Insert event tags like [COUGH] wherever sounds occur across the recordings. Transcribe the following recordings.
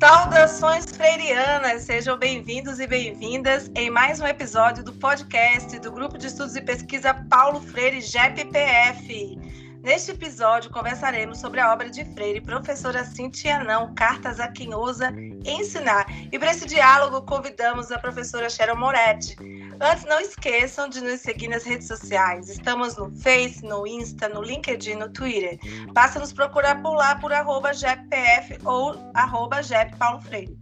Saudações freirianas, sejam bem-vindos e bem-vindas em mais um episódio do podcast do Grupo de Estudos e Pesquisa Paulo Freire GEPPF. Neste episódio, conversaremos sobre a obra de Freire, professora Cintia Não, Cartas a quem ousa ensinar. E para esse diálogo, convidamos a professora Cheryl Moretti. Antes, não esqueçam de nos seguir nas redes sociais. Estamos no Face, no Insta, no LinkedIn, no Twitter. Basta nos procurar por lá por arroba ou arroba GEP Paulo Freire.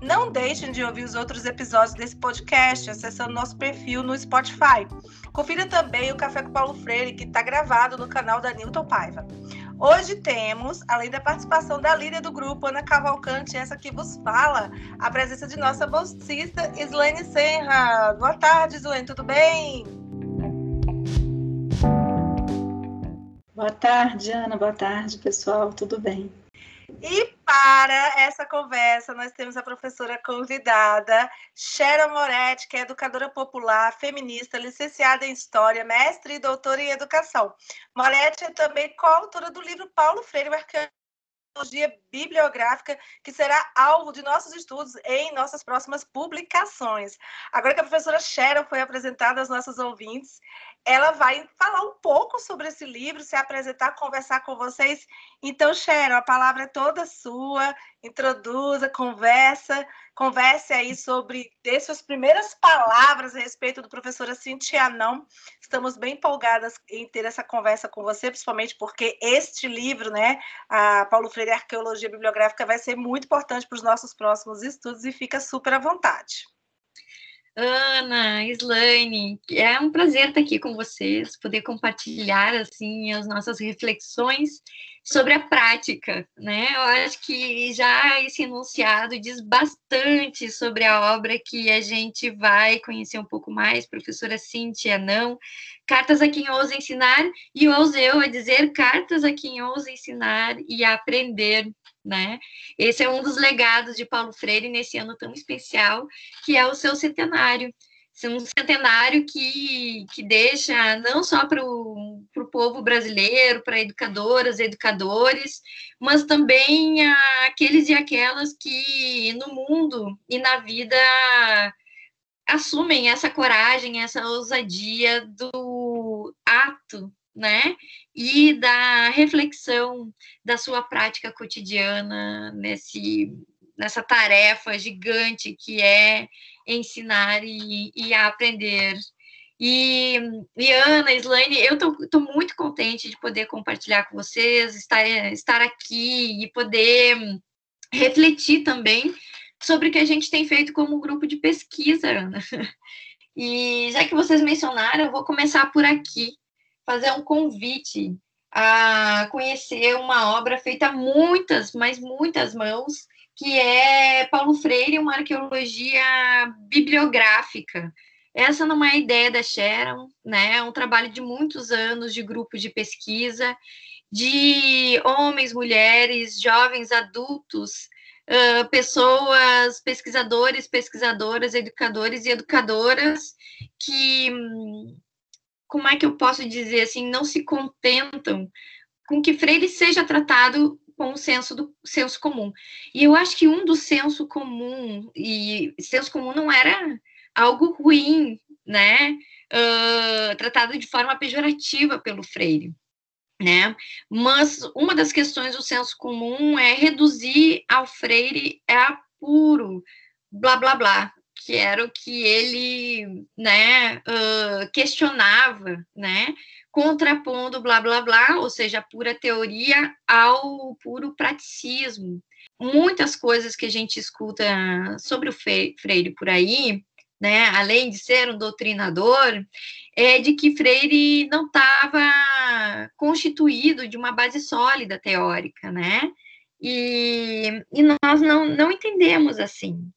Não deixem de ouvir os outros episódios desse podcast acessando nosso perfil no Spotify. Confira também o Café com Paulo Freire, que está gravado no canal da Newton Paiva. Hoje temos, além da participação da líder do grupo, Ana Cavalcante, essa que vos fala, a presença de nossa bolsista, Islane Senra. Boa tarde, Islane, tudo bem? Boa tarde, Ana. Boa tarde, pessoal. Tudo bem? E para essa conversa, nós temos a professora convidada, Sharon Moretti, que é educadora popular, feminista, licenciada em História, mestre e doutora em Educação. Moretti é também coautora do livro Paulo Freire, o metodologia bibliográfica que será alvo de nossos estudos em nossas próximas publicações. Agora que a professora Cheryl foi apresentada aos nossos ouvintes, ela vai falar um pouco sobre esse livro, se apresentar, conversar com vocês. Então, Cheryl, a palavra é toda sua. Introduza, conversa, converse aí sobre dê suas primeiras palavras a respeito do professora Cintia Não. Estamos bem empolgadas em ter essa conversa com você, principalmente porque este livro, né, a Paulo Freire Arqueologia Bibliográfica, vai ser muito importante para os nossos próximos estudos e fica super à vontade. Ana, Slaine, é um prazer estar aqui com vocês, poder compartilhar assim as nossas reflexões sobre a prática, né? Eu acho que já esse enunciado diz bastante sobre a obra que a gente vai conhecer um pouco mais, professora Cíntia Não, Cartas a quem ousa ensinar, e ouso eu a dizer cartas a quem ousa ensinar e aprender, né? Esse é um dos legados de Paulo Freire nesse ano tão especial, que é o seu centenário. Um centenário que, que deixa não só para o povo brasileiro, para educadoras educadores, mas também aqueles e aquelas que no mundo e na vida assumem essa coragem, essa ousadia do ato né? E da reflexão da sua prática cotidiana nesse, nessa tarefa gigante que é ensinar e, e aprender. E, e Ana, Slaine, eu estou muito contente de poder compartilhar com vocês, estar, estar aqui e poder refletir também sobre o que a gente tem feito como grupo de pesquisa, Ana. [LAUGHS] E já que vocês mencionaram, eu vou começar por aqui fazer um convite a conhecer uma obra feita muitas, mas muitas mãos, que é Paulo Freire, uma arqueologia bibliográfica. Essa não é a ideia da Sharon, né? É um trabalho de muitos anos de grupo de pesquisa, de homens, mulheres, jovens, adultos, uh, pessoas, pesquisadores, pesquisadoras, educadores e educadoras que como é que eu posso dizer assim, não se contentam com que Freire seja tratado com o senso do senso comum. E eu acho que um do senso comum e senso comum não era algo ruim, né? Uh, tratado de forma pejorativa pelo Freire. Né? Mas uma das questões do senso comum é reduzir ao Freire a puro blá blá blá, que era o que ele né, uh, questionava, né, contrapondo blá blá blá, ou seja, a pura teoria ao puro praticismo. Muitas coisas que a gente escuta sobre o Freire por aí, né, além de ser um doutrinador, é de que Freire não estava constituído de uma base sólida teórica, né? E, e nós não, não entendemos assim.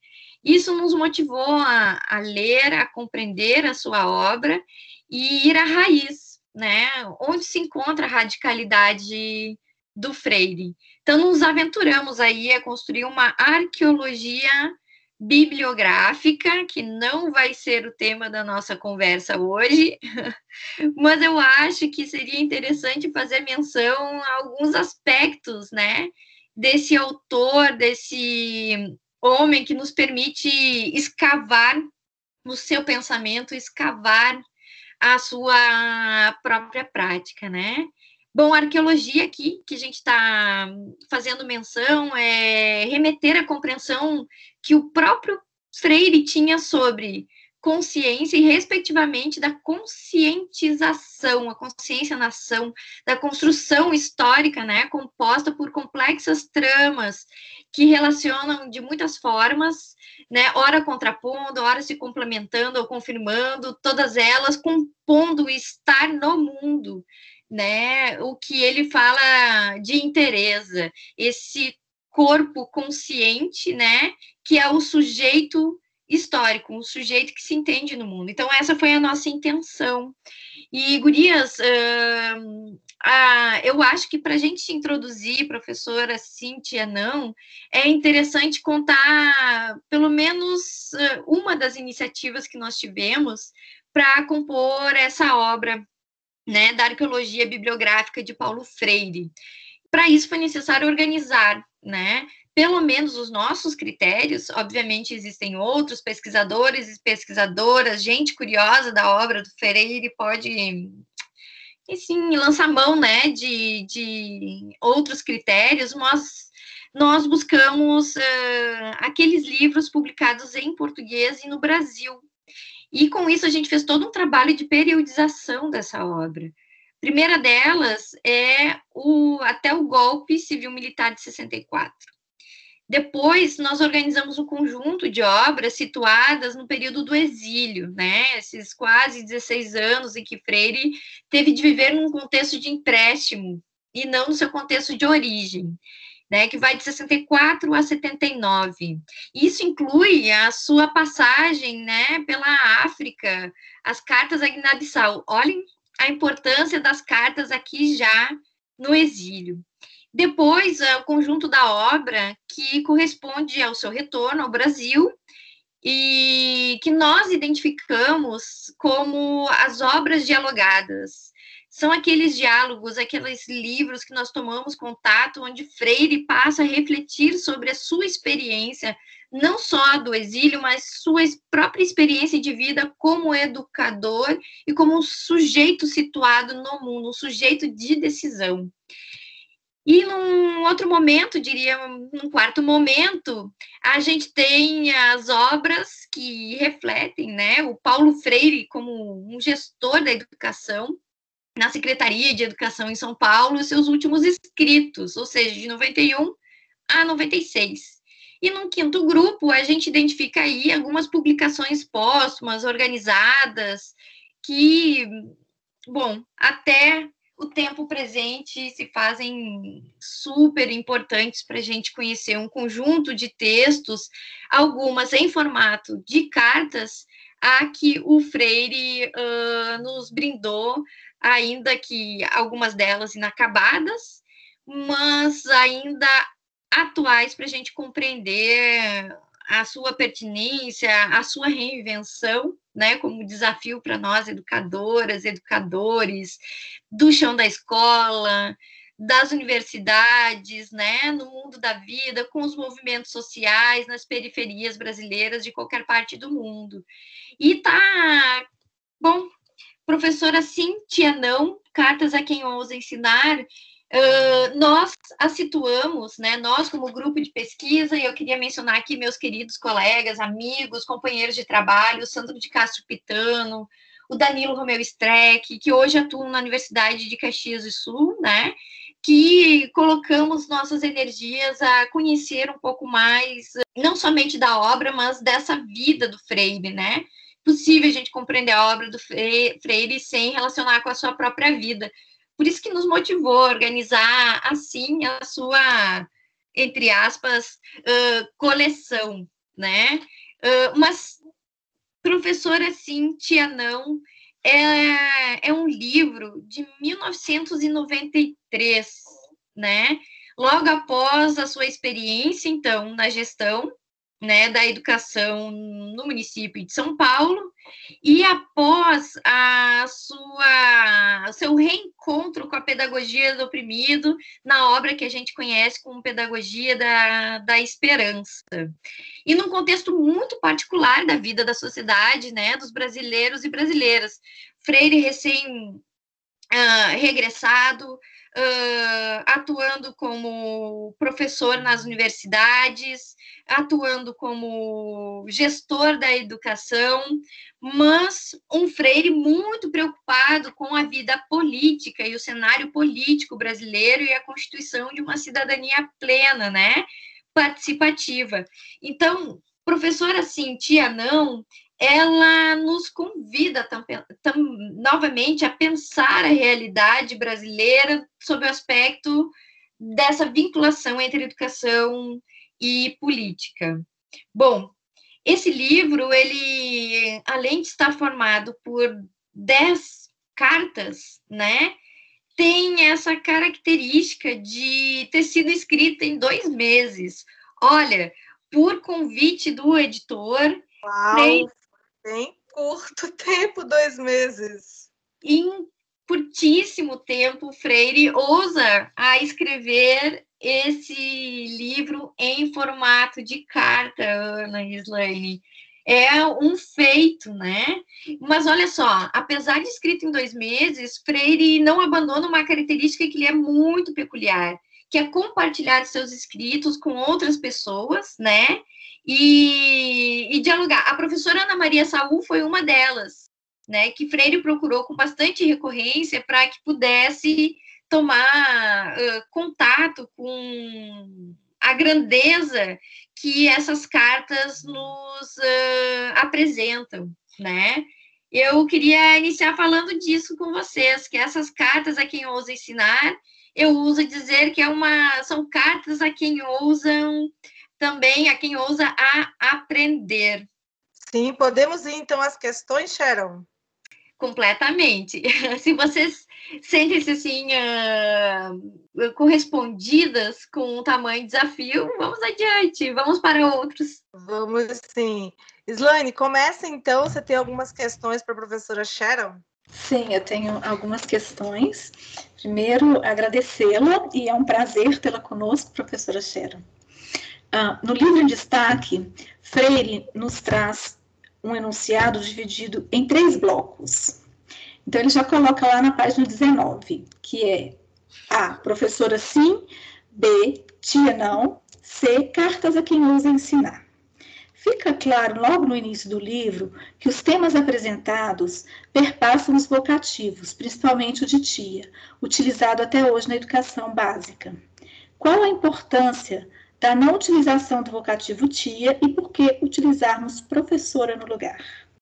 Isso nos motivou a, a ler, a compreender a sua obra e ir à raiz, né? Onde se encontra a radicalidade do Freire. Então, nos aventuramos aí a construir uma arqueologia bibliográfica, que não vai ser o tema da nossa conversa hoje, [LAUGHS] mas eu acho que seria interessante fazer menção a alguns aspectos, né, desse autor, desse homem que nos permite escavar no seu pensamento, escavar a sua própria prática, né? Bom, a arqueologia aqui, que a gente está fazendo menção, é remeter à compreensão que o próprio Freire tinha sobre consciência e, respectivamente, da conscientização, a consciência na ação, da construção histórica, né, composta por complexas tramas que relacionam de muitas formas, né, ora contrapondo, ora se complementando ou confirmando, todas elas compondo estar no mundo, né, o que ele fala de interesse, esse corpo consciente, né, que é o sujeito histórico, um sujeito que se entende no mundo. Então, essa foi a nossa intenção. E, Gurias, uh, uh, eu acho que para a gente introduzir, professora Cíntia, não, é interessante contar pelo menos uh, uma das iniciativas que nós tivemos para compor essa obra né, da arqueologia bibliográfica de Paulo Freire. Para isso foi necessário organizar, né, pelo menos os nossos critérios, obviamente existem outros pesquisadores e pesquisadoras, gente curiosa da obra do Freire pode, e sim, lançar mão, né, de, de outros critérios, mas nós buscamos uh, aqueles livros publicados em português e no Brasil. E com isso a gente fez todo um trabalho de periodização dessa obra. Primeira delas é o Até o Golpe Civil-Militar de 64 depois, nós organizamos um conjunto de obras situadas no período do exílio, né? Esses quase 16 anos em que Freire teve de viver num contexto de empréstimo e não no seu contexto de origem. Né, que vai de 64 a 79. Isso inclui a sua passagem né, pela África, as cartas a Guiné-Bissau. Olhem a importância das cartas aqui já no exílio. Depois, é o conjunto da obra que corresponde ao seu retorno ao Brasil e que nós identificamos como as obras dialogadas. São aqueles diálogos, aqueles livros que nós tomamos contato, onde Freire passa a refletir sobre a sua experiência, não só do exílio, mas sua própria experiência de vida como educador e como um sujeito situado no mundo, um sujeito de decisão. E num outro momento, diria, num quarto momento, a gente tem as obras que refletem, né, o Paulo Freire como um gestor da educação na Secretaria de Educação em São Paulo, seus últimos escritos, ou seja, de 91 a 96. E num quinto grupo, a gente identifica aí algumas publicações póstumas, organizadas, que, bom, até o tempo presente se fazem super importantes para a gente conhecer um conjunto de textos, algumas em formato de cartas, a que o Freire uh, nos brindou, ainda que algumas delas inacabadas, mas ainda atuais para a gente compreender a sua pertinência, a sua reinvenção, né, como desafio para nós, educadoras, educadores, do chão da escola, das universidades, né, no mundo da vida, com os movimentos sociais, nas periferias brasileiras de qualquer parte do mundo. E tá, bom, professora Cintia Não, Cartas a Quem Ousa Ensinar, Uh, nós a situamos, né, nós como grupo de pesquisa, e eu queria mencionar aqui meus queridos colegas, amigos, companheiros de trabalho, o Sandro de Castro Pitano, o Danilo Romeu Streck, que hoje atuam na Universidade de Caxias do Sul, né, que colocamos nossas energias a conhecer um pouco mais, não somente da obra, mas dessa vida do Freire, né, possível a gente compreender a obra do Freire sem relacionar com a sua própria vida, por isso que nos motivou a organizar assim a sua, entre aspas, uh, coleção, né? Uh, mas, professora Cíntia, não, é, é um livro de 1993, né? Logo após a sua experiência, então, na gestão, né, da educação no município de São Paulo e após a sua seu reencontro com a pedagogia do oprimido na obra que a gente conhece como pedagogia da, da esperança. E num contexto muito particular da vida da sociedade né dos brasileiros e brasileiras. Freire recém uh, regressado uh, atuando como professor nas universidades, atuando como gestor da educação, mas um Freire muito preocupado com a vida política e o cenário político brasileiro e a constituição de uma cidadania plena, né? Participativa. Então, professora Cintia Não, ela nos convida tam, tam, novamente a pensar a realidade brasileira sob o aspecto dessa vinculação entre educação e política. Bom, esse livro, ele, além de estar formado por dez cartas, né, tem essa característica de ter sido escrita em dois meses. Olha, por convite do editor, Uau, Bem curto [LAUGHS] tempo, dois meses. Em curtíssimo tempo, Freire ousa a escrever esse livro em formato de carta, Ana Islaine. É um feito, né? Mas olha só, apesar de escrito em dois meses, Freire não abandona uma característica que lhe é muito peculiar, que é compartilhar seus escritos com outras pessoas, né? e, e dialogar. A professora Ana Maria Saul foi uma delas, né, que Freire procurou com bastante recorrência para que pudesse tomar uh, contato com a grandeza que essas cartas nos uh, apresentam, né? Eu queria iniciar falando disso com vocês, que essas cartas a quem ousa ensinar, eu uso dizer que é uma, são cartas a quem ousam também a quem ousa a aprender. Sim, podemos ir então às questões, Sharon? Completamente. [LAUGHS] Se vocês sentem-se assim uh, correspondidas com o tamanho desafio, vamos adiante, vamos para outros. Vamos sim. Slane, começa então. Você tem algumas questões para a professora Sharon? Sim, eu tenho algumas questões. Primeiro, agradecê-la e é um prazer tê-la conosco, professora Sharon. Ah, no livro em destaque, Freire nos traz um enunciado dividido em três blocos. Então, ele já coloca lá na página 19, que é A, professora sim, B, tia não, C, cartas a quem ousa ensinar. Fica claro logo no início do livro que os temas apresentados perpassam os vocativos, principalmente o de tia, utilizado até hoje na educação básica. Qual a importância da não utilização do vocativo tia e por que utilizarmos professora no lugar?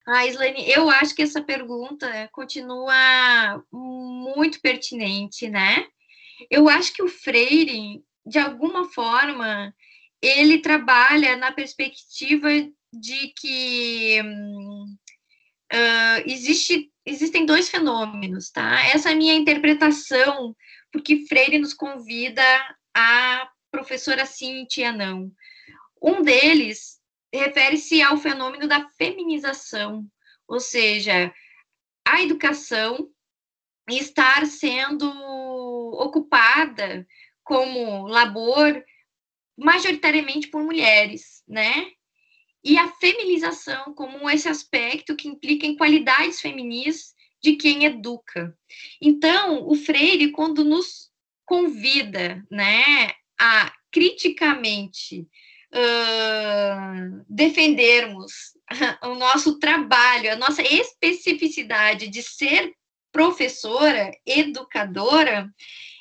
Ah, Islane, eu acho que essa pergunta continua muito pertinente, né? Eu acho que o Freire, de alguma forma, ele trabalha na perspectiva de que uh, existe, existem dois fenômenos, tá? Essa é a minha interpretação, porque Freire nos convida a professora Cintia não. Um deles refere-se ao fenômeno da feminização, ou seja, a educação estar sendo ocupada como labor majoritariamente por mulheres, né? E a feminização como esse aspecto que implica em qualidades feminis de quem educa. Então, o Freire, quando nos convida, né, a criticamente uh, defendermos [LAUGHS] o nosso trabalho, a nossa especificidade de ser professora, educadora,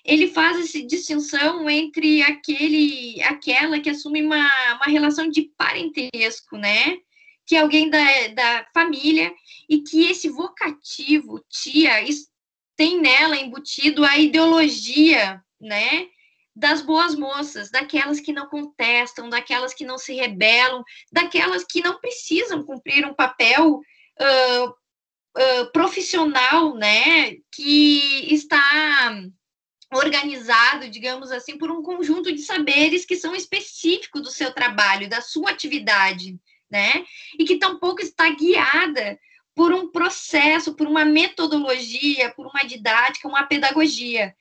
ele faz essa distinção entre aquele, aquela que assume uma, uma relação de parentesco, né? Que é alguém da, da família e que esse vocativo, tia, tem nela embutido a ideologia, né? Das boas moças, daquelas que não contestam, daquelas que não se rebelam, daquelas que não precisam cumprir um papel uh, uh, profissional, né, que está organizado, digamos assim, por um conjunto de saberes que são específicos do seu trabalho, da sua atividade, né? E que tampouco está guiada por um processo, por uma metodologia, por uma didática, uma pedagogia.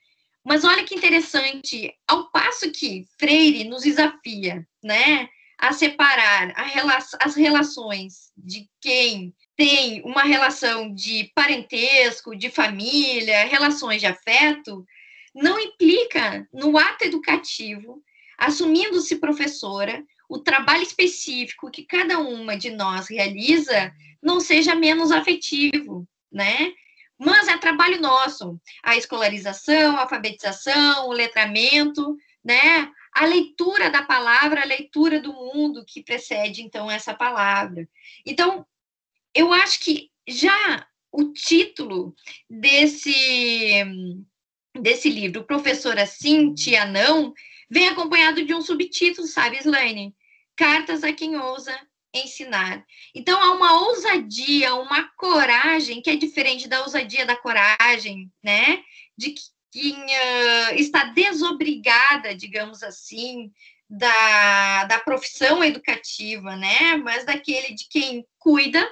Mas olha que interessante, ao passo que Freire nos desafia, né, a separar a rela as relações de quem tem uma relação de parentesco, de família, relações de afeto, não implica no ato educativo, assumindo-se professora, o trabalho específico que cada uma de nós realiza não seja menos afetivo, né? Mas é trabalho nosso, a escolarização, a alfabetização, o letramento, né? A leitura da palavra, a leitura do mundo que precede então essa palavra. Então, eu acho que já o título desse desse livro, Professora Sim, Tia Não, vem acompanhado de um subtítulo, sabe, Slaine? Cartas a quem ousa ensinar. Então há uma ousadia, uma coragem que é diferente da ousadia da coragem, né? De quem uh, está desobrigada, digamos assim, da, da profissão educativa, né? Mas daquele de quem cuida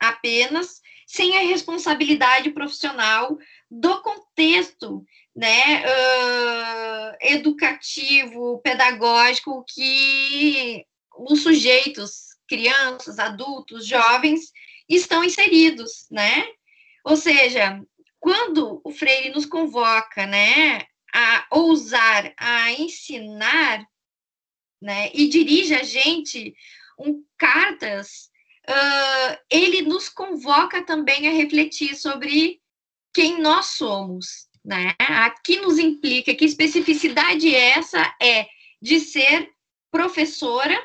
apenas, sem a responsabilidade profissional do contexto né, uh, educativo, pedagógico que os sujeitos, crianças, adultos, jovens, estão inseridos, né? Ou seja, quando o Freire nos convoca, né, a ousar, a ensinar, né, e dirige a gente um cartas, uh, ele nos convoca também a refletir sobre quem nós somos, né? Aqui nos implica que especificidade essa é de ser professora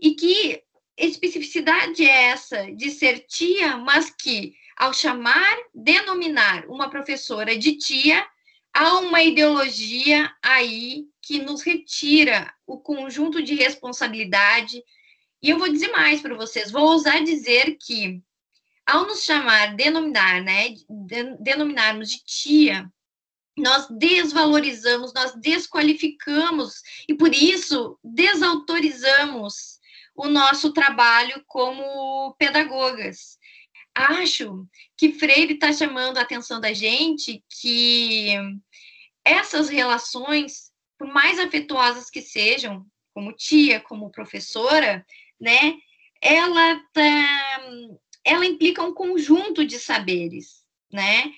e que especificidade é essa de ser tia, mas que ao chamar, denominar uma professora de tia, há uma ideologia aí que nos retira o conjunto de responsabilidade. E eu vou dizer mais para vocês, vou ousar dizer que ao nos chamar, denominar, né, denominarmos de tia, nós desvalorizamos, nós desqualificamos e por isso desautorizamos o nosso trabalho como pedagogas. Acho que Freire está chamando a atenção da gente que essas relações, por mais afetuosas que sejam, como tia, como professora, né, ela tá, ela implica um conjunto de saberes, né?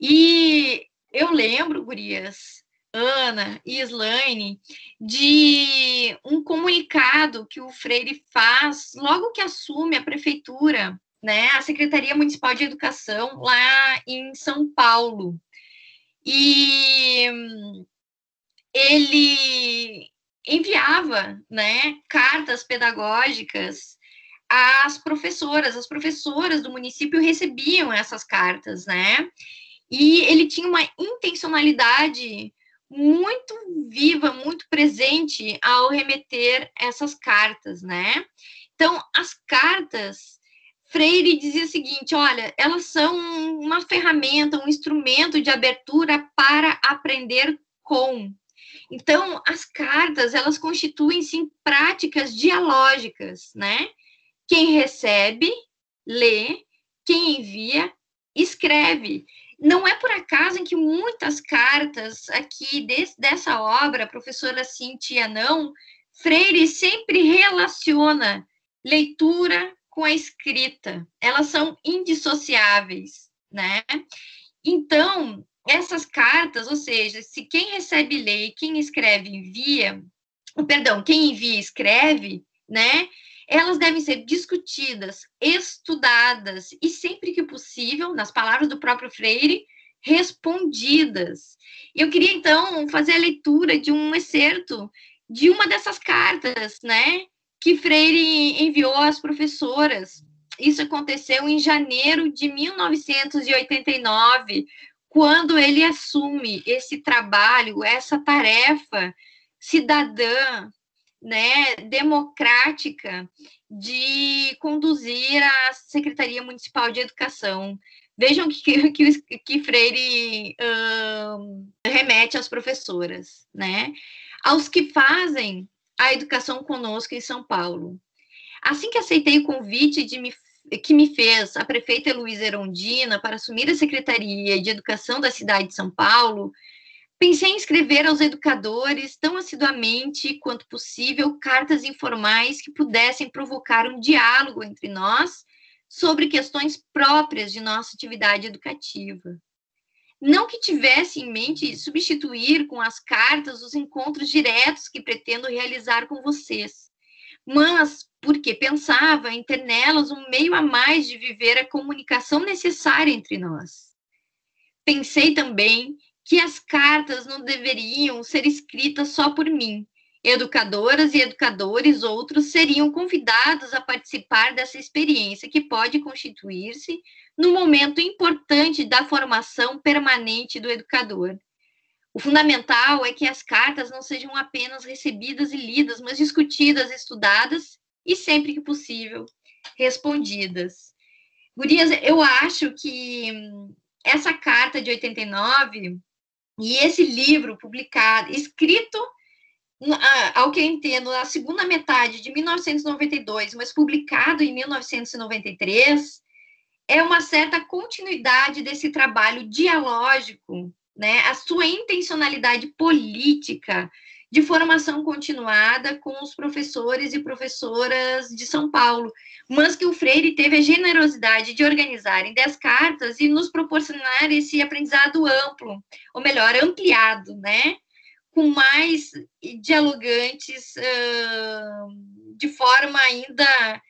E eu lembro, gurias, Ana e Slaine, de um comunicado que o Freire faz logo que assume a prefeitura, né, a Secretaria Municipal de Educação lá em São Paulo. E ele enviava, né, cartas pedagógicas às professoras, as professoras do município recebiam essas cartas, né? E ele tinha uma intencionalidade muito viva, muito presente ao remeter essas cartas, né? Então, as cartas, Freire dizia o seguinte: olha, elas são uma ferramenta, um instrumento de abertura para aprender com. Então, as cartas, elas constituem, sim, práticas dialógicas, né? Quem recebe, lê, quem envia, escreve não é por acaso em que muitas cartas aqui dessa obra, professora Cintia não, Freire sempre relaciona leitura com a escrita. Elas são indissociáveis, né? Então, essas cartas, ou seja, se quem recebe lê e quem escreve envia, perdão, quem envia escreve, né? Elas devem ser discutidas, estudadas e, sempre que possível, nas palavras do próprio Freire, respondidas. Eu queria, então, fazer a leitura de um excerto de uma dessas cartas, né, que Freire enviou às professoras. Isso aconteceu em janeiro de 1989, quando ele assume esse trabalho, essa tarefa cidadã, né, democrática de conduzir a Secretaria Municipal de Educação. Vejam que, que, que Freire remete às professoras, né? Aos que fazem a educação conosco em São Paulo. Assim que aceitei o convite de me, que me fez a prefeita Luísa Erondina para assumir a Secretaria de Educação da cidade de São Paulo, pensei em escrever aos educadores, tão assiduamente quanto possível, cartas informais que pudessem provocar um diálogo entre nós sobre questões próprias de nossa atividade educativa. Não que tivesse em mente substituir com as cartas os encontros diretos que pretendo realizar com vocês, mas porque pensava em ter nelas um meio a mais de viver a comunicação necessária entre nós. Pensei também que as cartas não deveriam ser escritas só por mim, Educadoras e educadores outros seriam convidados a participar dessa experiência que pode constituir-se no momento importante da formação permanente do educador. O fundamental é que as cartas não sejam apenas recebidas e lidas, mas discutidas, estudadas e, sempre que possível, respondidas. Gurias, eu acho que essa carta de 89 e esse livro publicado, escrito ao que eu entendo, na segunda metade de 1992, mas publicado em 1993, é uma certa continuidade desse trabalho dialógico, né? A sua intencionalidade política de formação continuada com os professores e professoras de São Paulo, mas que o Freire teve a generosidade de organizar em dez cartas e nos proporcionar esse aprendizado amplo, ou melhor, ampliado, né? com mais dialogantes de forma ainda,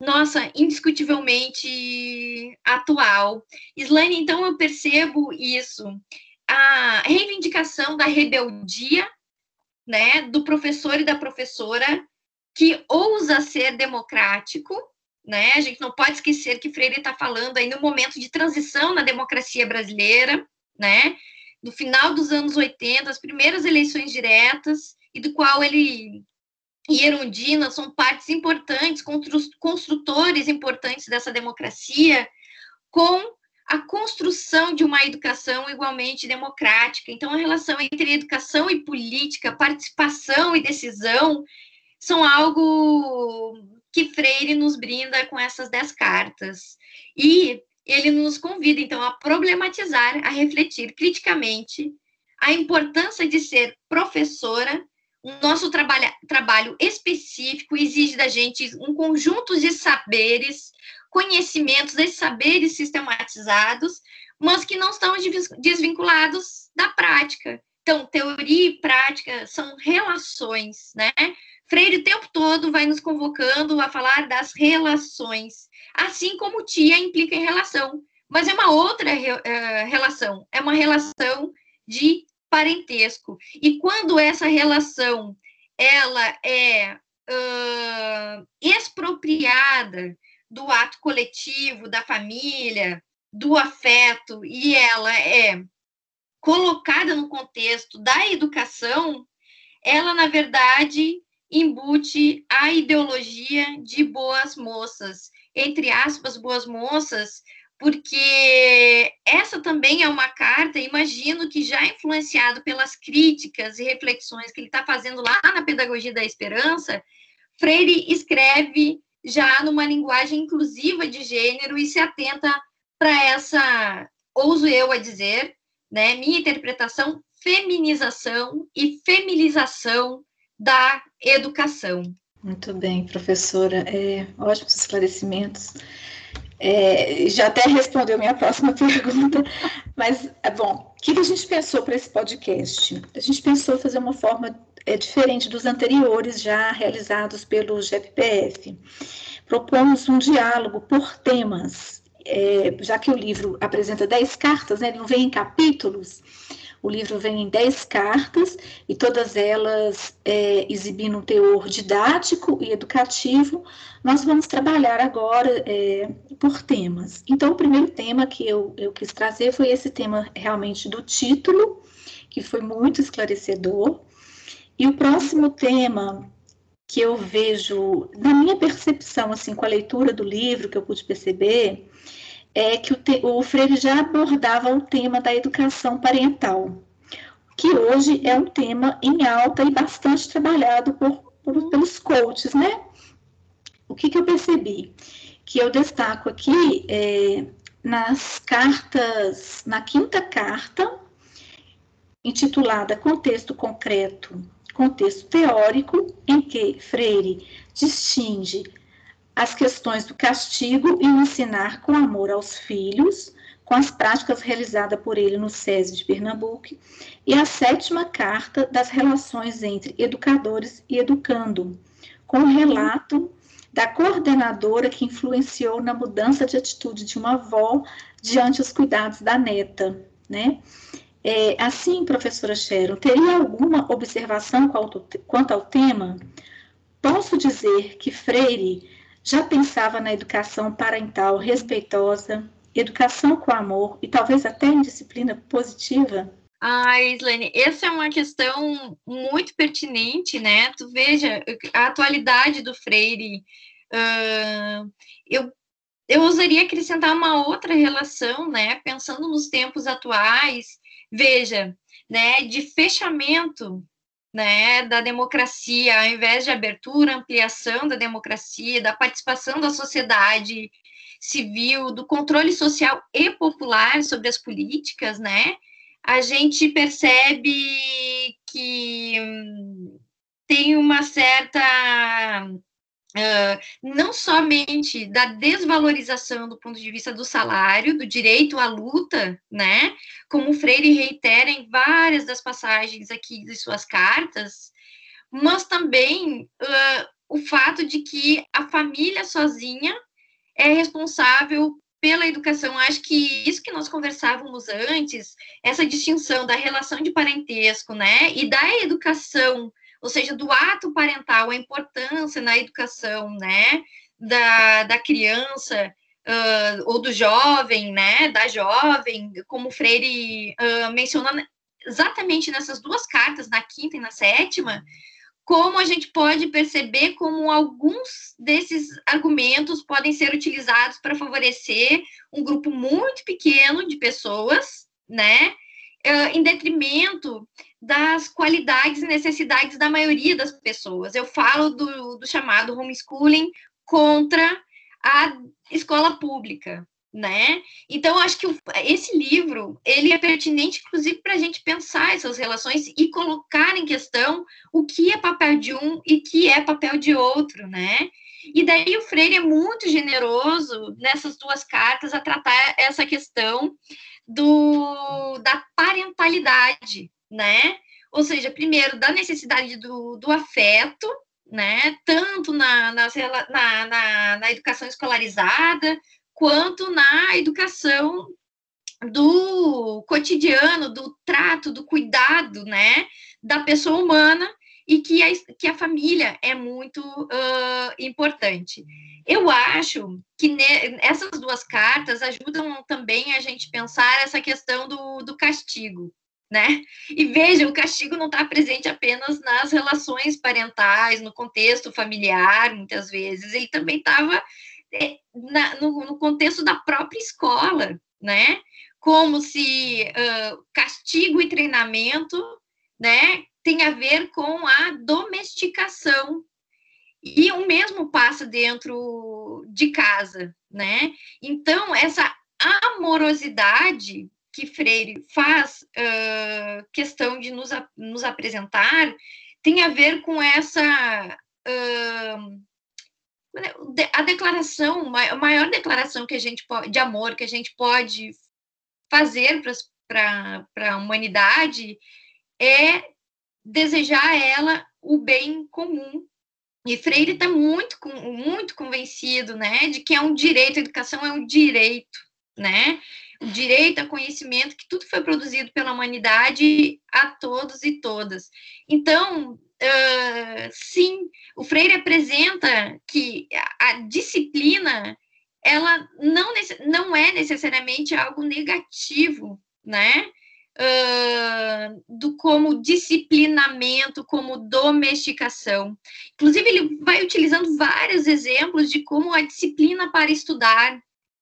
nossa, indiscutivelmente atual. Slane, então eu percebo isso, a reivindicação da rebeldia, né, do professor e da professora que ousa ser democrático, né? A gente não pode esquecer que Freire está falando aí no momento de transição na democracia brasileira, né? no final dos anos 80, as primeiras eleições diretas, e do qual ele e Erundina são partes importantes, construtores importantes dessa democracia, com a construção de uma educação igualmente democrática. Então, a relação entre educação e política, participação e decisão, são algo que Freire nos brinda com essas dez cartas. E ele nos convida, então, a problematizar, a refletir criticamente a importância de ser professora. Nosso trabalho, trabalho específico exige da gente um conjunto de saberes, conhecimentos, esses saberes sistematizados, mas que não estão desvinculados da prática. Então, teoria e prática são relações, né? Freire o tempo todo vai nos convocando a falar das relações, assim como tia implica em relação, mas é uma outra uh, relação, é uma relação de parentesco. E quando essa relação ela é uh, expropriada do ato coletivo, da família, do afeto, e ela é colocada no contexto da educação, ela, na verdade, embute a ideologia de boas moças, entre aspas, boas moças, porque essa também é uma carta, imagino que já influenciado pelas críticas e reflexões que ele está fazendo lá na Pedagogia da Esperança, Freire escreve já numa linguagem inclusiva de gênero e se atenta para essa, ouso eu a dizer, né, minha interpretação, feminização e feminização da educação. Muito bem, professora. É, ótimos esclarecimentos. É, já até respondeu minha próxima [LAUGHS] pergunta, mas, é bom, o que a gente pensou para esse podcast? A gente pensou fazer uma forma é, diferente dos anteriores já realizados pelo GEPPF. Propomos um diálogo por temas, é, já que o livro apresenta 10 cartas, né, ele não vem em capítulos, o livro vem em dez cartas e todas elas é, exibindo um teor didático e educativo. Nós vamos trabalhar agora é, por temas. Então, o primeiro tema que eu, eu quis trazer foi esse tema realmente do título, que foi muito esclarecedor. E o próximo tema que eu vejo, na minha percepção, assim, com a leitura do livro, que eu pude perceber, é que o, te, o Freire já abordava o tema da educação parental, que hoje é um tema em alta e bastante trabalhado por, por pelos coaches, né? O que, que eu percebi? Que eu destaco aqui é, nas cartas, na quinta carta, intitulada Contexto Concreto, Contexto Teórico, em que Freire distingue as questões do castigo e ensinar com amor aos filhos, com as práticas realizadas por ele no SESI de Pernambuco, e a sétima carta das relações entre educadores e educando, com o relato da coordenadora que influenciou na mudança de atitude de uma avó diante os cuidados da neta, né? É, assim, professora Sharon, teria alguma observação quanto ao tema? Posso dizer que Freire já pensava na educação parental respeitosa, educação com amor e talvez até em disciplina positiva? Ah, Islane, essa é uma questão muito pertinente, né? Tu veja a atualidade do Freire. Uh, eu, eu ousaria acrescentar uma outra relação, né? Pensando nos tempos atuais, veja, né? De fechamento né, da democracia, ao invés de abertura, ampliação da democracia, da participação da sociedade civil, do controle social e popular sobre as políticas, né, a gente percebe que hum, tem uma certa Uh, não somente da desvalorização do ponto de vista do salário, do direito à luta, né? Como o Freire reitera em várias das passagens aqui de suas cartas, mas também uh, o fato de que a família sozinha é responsável pela educação. Acho que isso que nós conversávamos antes, essa distinção da relação de parentesco, né? E da educação ou seja, do ato parental, a importância na educação, né, da, da criança uh, ou do jovem, né, da jovem, como Freire uh, menciona exatamente nessas duas cartas, na quinta e na sétima, como a gente pode perceber como alguns desses argumentos podem ser utilizados para favorecer um grupo muito pequeno de pessoas, né, em detrimento das qualidades e necessidades da maioria das pessoas. Eu falo do, do chamado homeschooling contra a escola pública, né? Então, acho que esse livro, ele é pertinente, inclusive, para a gente pensar essas relações e colocar em questão o que é papel de um e que é papel de outro, né? E daí o Freire é muito generoso nessas duas cartas a tratar essa questão do, da parentalidade, né? Ou seja, primeiro, da necessidade do, do afeto, né? Tanto na, na, na, na educação escolarizada, quanto na educação do cotidiano, do trato, do cuidado, né? Da pessoa humana e que a, que a família é muito uh, importante. Eu acho que ne, essas duas cartas ajudam também a gente pensar essa questão do, do castigo, né? E veja, o castigo não está presente apenas nas relações parentais, no contexto familiar, muitas vezes, ele também estava é, no, no, contexto da própria escola, né? Como se uh, castigo e treinamento, né, tem a ver com a domesticação. E o mesmo passa dentro de casa, né? Então, essa amorosidade que Freire faz uh, questão de nos, nos apresentar tem a ver com essa uh, a declaração, a maior declaração que a gente pode, de amor que a gente pode fazer para a humanidade é desejar a ela o bem comum. E Freire está muito, muito convencido, né, de que é um direito, a educação é um direito, né, o direito a conhecimento, que tudo foi produzido pela humanidade a todos e todas. Então, uh, sim, o Freire apresenta que a, a disciplina, ela não, não é necessariamente algo negativo, né, uh, do como disciplinamento, como domesticação. Inclusive, ele vai utilizando vários exemplos de como a disciplina para estudar,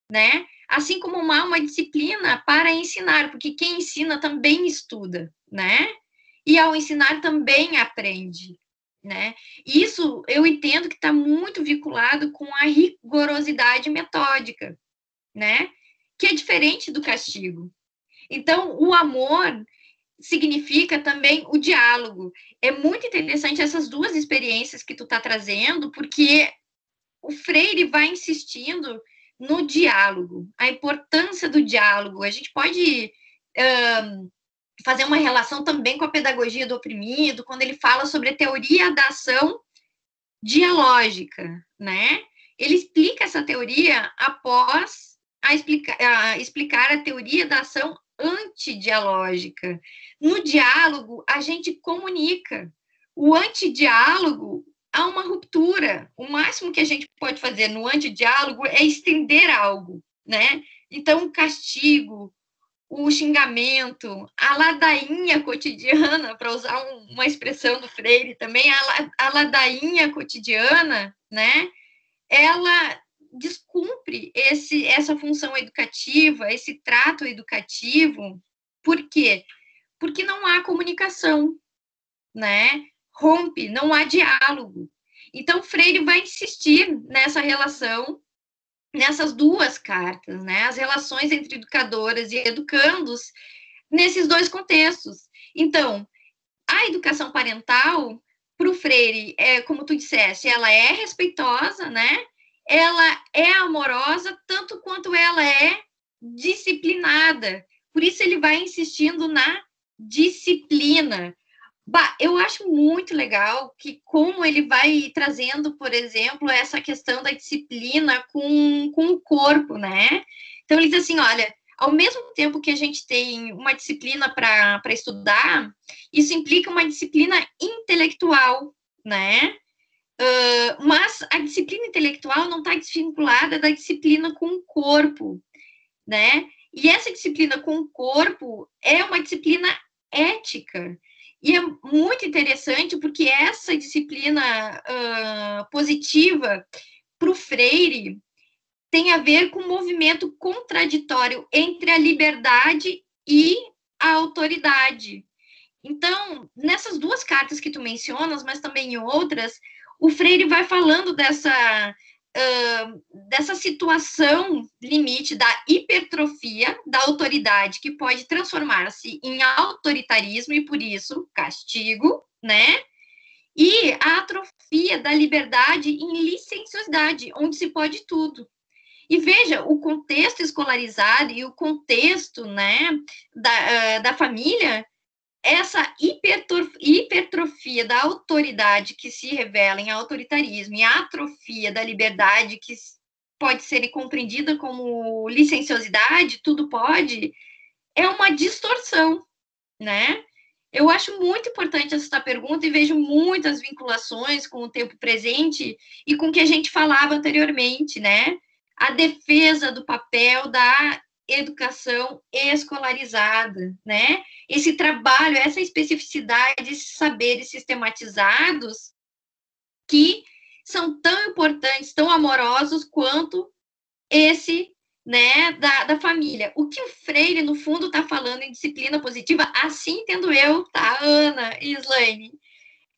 né? assim como há uma disciplina para ensinar, porque quem ensina também estuda, né? E ao ensinar também aprende, né? Isso eu entendo que está muito vinculado com a rigorosidade metódica, né? Que é diferente do castigo. Então, o amor significa também o diálogo. É muito interessante essas duas experiências que tu está trazendo, porque o Freire vai insistindo no diálogo, a importância do diálogo. A gente pode fazer uma relação também com a pedagogia do oprimido, quando ele fala sobre a teoria da ação dialógica, né? Ele explica essa teoria após a explicar, a explicar a teoria da ação antidialógica. No diálogo, a gente comunica. O antidiálogo, há uma ruptura. O máximo que a gente pode fazer no antidiálogo é estender algo, né? Então, castigo, o xingamento, a ladainha cotidiana, para usar um, uma expressão do Freire também, a, a ladainha cotidiana, né? Ela descumpre esse, essa função educativa, esse trato educativo. Por quê? Porque não há comunicação, né? rompe, não há diálogo. Então, Freire vai insistir nessa relação, nessas duas cartas, né? As relações entre educadoras e educandos nesses dois contextos. Então, a educação parental, para o Freire, é, como tu disseste, ela é respeitosa, né? Ela é amorosa, tanto quanto ela é disciplinada. Por isso, ele vai insistindo na disciplina, Bah, eu acho muito legal que como ele vai trazendo, por exemplo, essa questão da disciplina com, com o corpo, né? Então ele diz assim, olha, ao mesmo tempo que a gente tem uma disciplina para estudar, isso implica uma disciplina intelectual, né? Uh, mas a disciplina intelectual não está desvinculada da disciplina com o corpo, né? E essa disciplina com o corpo é uma disciplina ética. E é muito interessante porque essa disciplina uh, positiva para o Freire tem a ver com o um movimento contraditório entre a liberdade e a autoridade. Então, nessas duas cartas que tu mencionas, mas também em outras, o Freire vai falando dessa uh, dessa situação limite da hipertrofia da autoridade, que pode transformar-se em autoritarismo e, por isso, castigo, né? E a atrofia da liberdade em licenciosidade, onde se pode tudo. E veja, o contexto escolarizado e o contexto né, da, da família essa hipertrofia da autoridade que se revela em autoritarismo e a atrofia da liberdade que pode ser compreendida como licenciosidade, tudo pode, é uma distorção, né? Eu acho muito importante essa pergunta e vejo muitas vinculações com o tempo presente e com o que a gente falava anteriormente, né? A defesa do papel da educação escolarizada, né? Esse trabalho, essa especificidade, esses saberes sistematizados que são tão importantes, tão amorosos quanto esse, né, da, da família. O que o Freire, no fundo, está falando em disciplina positiva, assim entendo eu, tá, Ana e Slaine,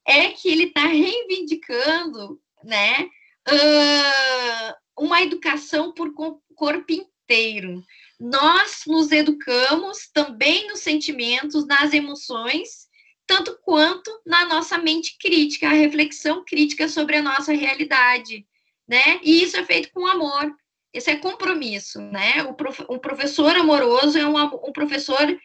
é que ele está reivindicando, né, uh, uma educação por corpo inteiro, nós nos educamos também nos sentimentos, nas emoções, tanto quanto na nossa mente crítica, a reflexão crítica sobre a nossa realidade, né? E isso é feito com amor. Esse é compromisso, né? O, prof, professor amoroso é um, um professor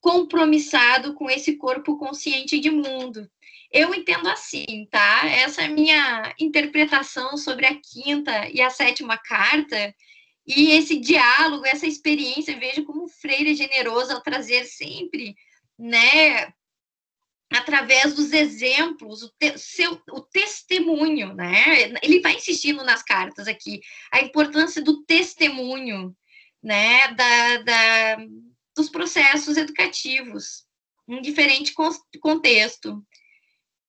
compromissado com esse corpo consciente de mundo. Eu entendo assim, tá? Essa é a minha interpretação sobre a quinta e a sétima carta, e esse diálogo, essa experiência, vejo como Freire é generoso ao trazer sempre, né, através dos exemplos, o, te, seu, o testemunho, né? Ele vai insistindo nas cartas aqui, a importância do testemunho, né, da, da dos processos educativos, em diferente contexto.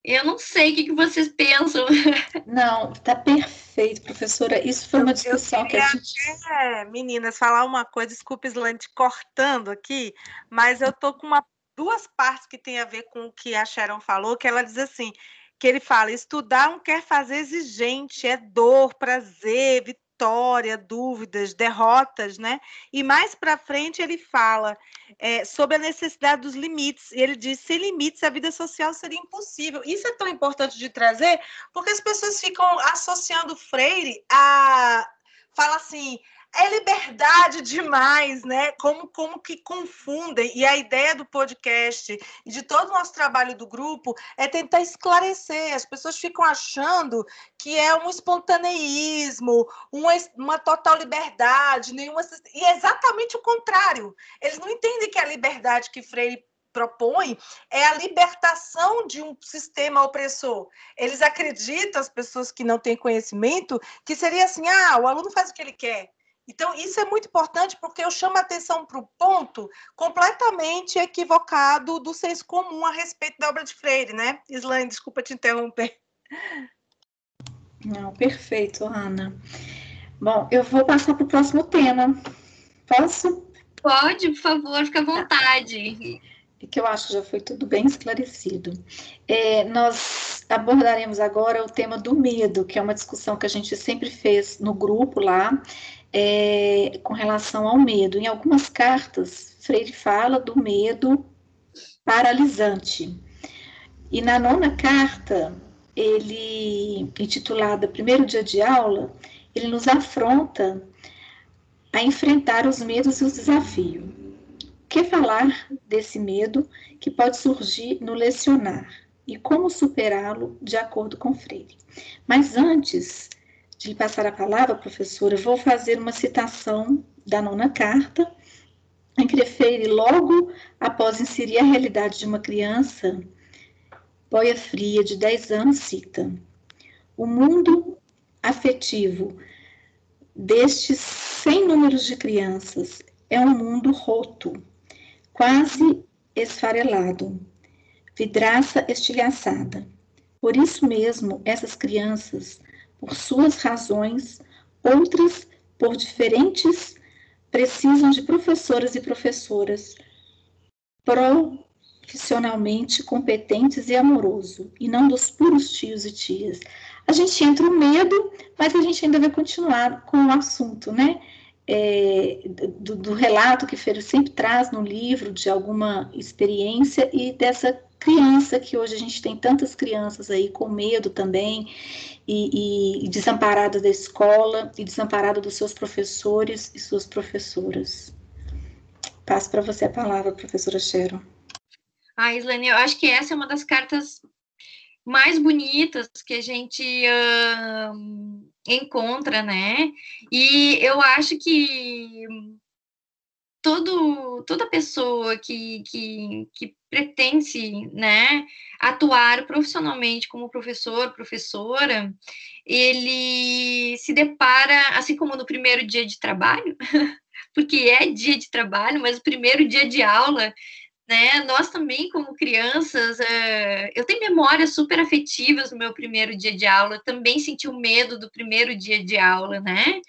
Eu não sei o que, que vocês pensam. [LAUGHS] Não, está perfeito, professora. Isso foi uma discussão que a gente. É, meninas, falar uma coisa, desculpa, Slante, cortando aqui, mas eu estou com uma, duas partes que tem a ver com o que a Sharon falou, que ela diz assim: que ele fala, estudar não quer fazer exigente, é dor, prazer, vitória, dúvidas, derrotas, né? E mais para frente ele fala é, sobre a necessidade dos limites. Ele diz: sem limites a vida social seria impossível. Isso é tão importante de trazer, porque as pessoas ficam associando Freire a fala assim, é liberdade demais, né? Como, como que confundem. E a ideia do podcast e de todo o nosso trabalho do grupo é tentar esclarecer. As pessoas ficam achando que é um espontaneísmo, uma, uma total liberdade, nenhuma. E é exatamente o contrário. Eles não entendem que a liberdade que Freire propõe é a libertação de um sistema opressor. Eles acreditam, as pessoas que não têm conhecimento, que seria assim: ah, o aluno faz o que ele quer. Então, isso é muito importante porque eu chamo a atenção para o ponto completamente equivocado do senso comum a respeito da obra de Freire, né? Islane, desculpa te interromper. Não, perfeito, Ana. Bom, eu vou passar para o próximo tema. Posso? Pode, por favor, fica à vontade. É que eu acho que já foi tudo bem esclarecido. É, nós abordaremos agora o tema do medo, que é uma discussão que a gente sempre fez no grupo lá, é, com relação ao medo. Em algumas cartas, Freire fala do medo paralisante. E na nona carta, ele, intitulada Primeiro Dia de Aula, ele nos afronta a enfrentar os medos e os desafios. Que falar desse medo que pode surgir no lecionar e como superá-lo de acordo com Freire? Mas antes, de lhe passar a palavra, professora, vou fazer uma citação da nona carta, em que refere logo após inserir a realidade de uma criança, boia fria de 10 anos cita: O mundo afetivo destes 100 números de crianças é um mundo roto, quase esfarelado, vidraça estilhaçada. Por isso mesmo, essas crianças por suas razões, outras por diferentes precisam de professoras e professoras profissionalmente competentes e amorosos, e não dos puros tios e tias. A gente entra o medo, mas a gente ainda vai continuar com o assunto, né? É, do, do, relato que Feiro sempre traz no livro, de alguma experiência e dessa criança que hoje a gente tem tantas crianças aí com medo também e, e, desamparada da escola e desamparada dos seus professores e suas professoras. Passo para você a palavra, professora Sharon. Ah, Islane, eu acho que essa é uma das cartas mais bonitas que a gente uh, encontra, né? E eu acho que todo, toda pessoa que, que, que pretende né, atuar profissionalmente como professor, professora, ele se depara, assim como no primeiro dia de trabalho, [LAUGHS] porque é dia de trabalho, mas o primeiro dia de aula, né, nós também, como crianças, uh, eu tenho memórias super afetivas no meu primeiro dia de aula, também senti o medo do primeiro dia de aula, né?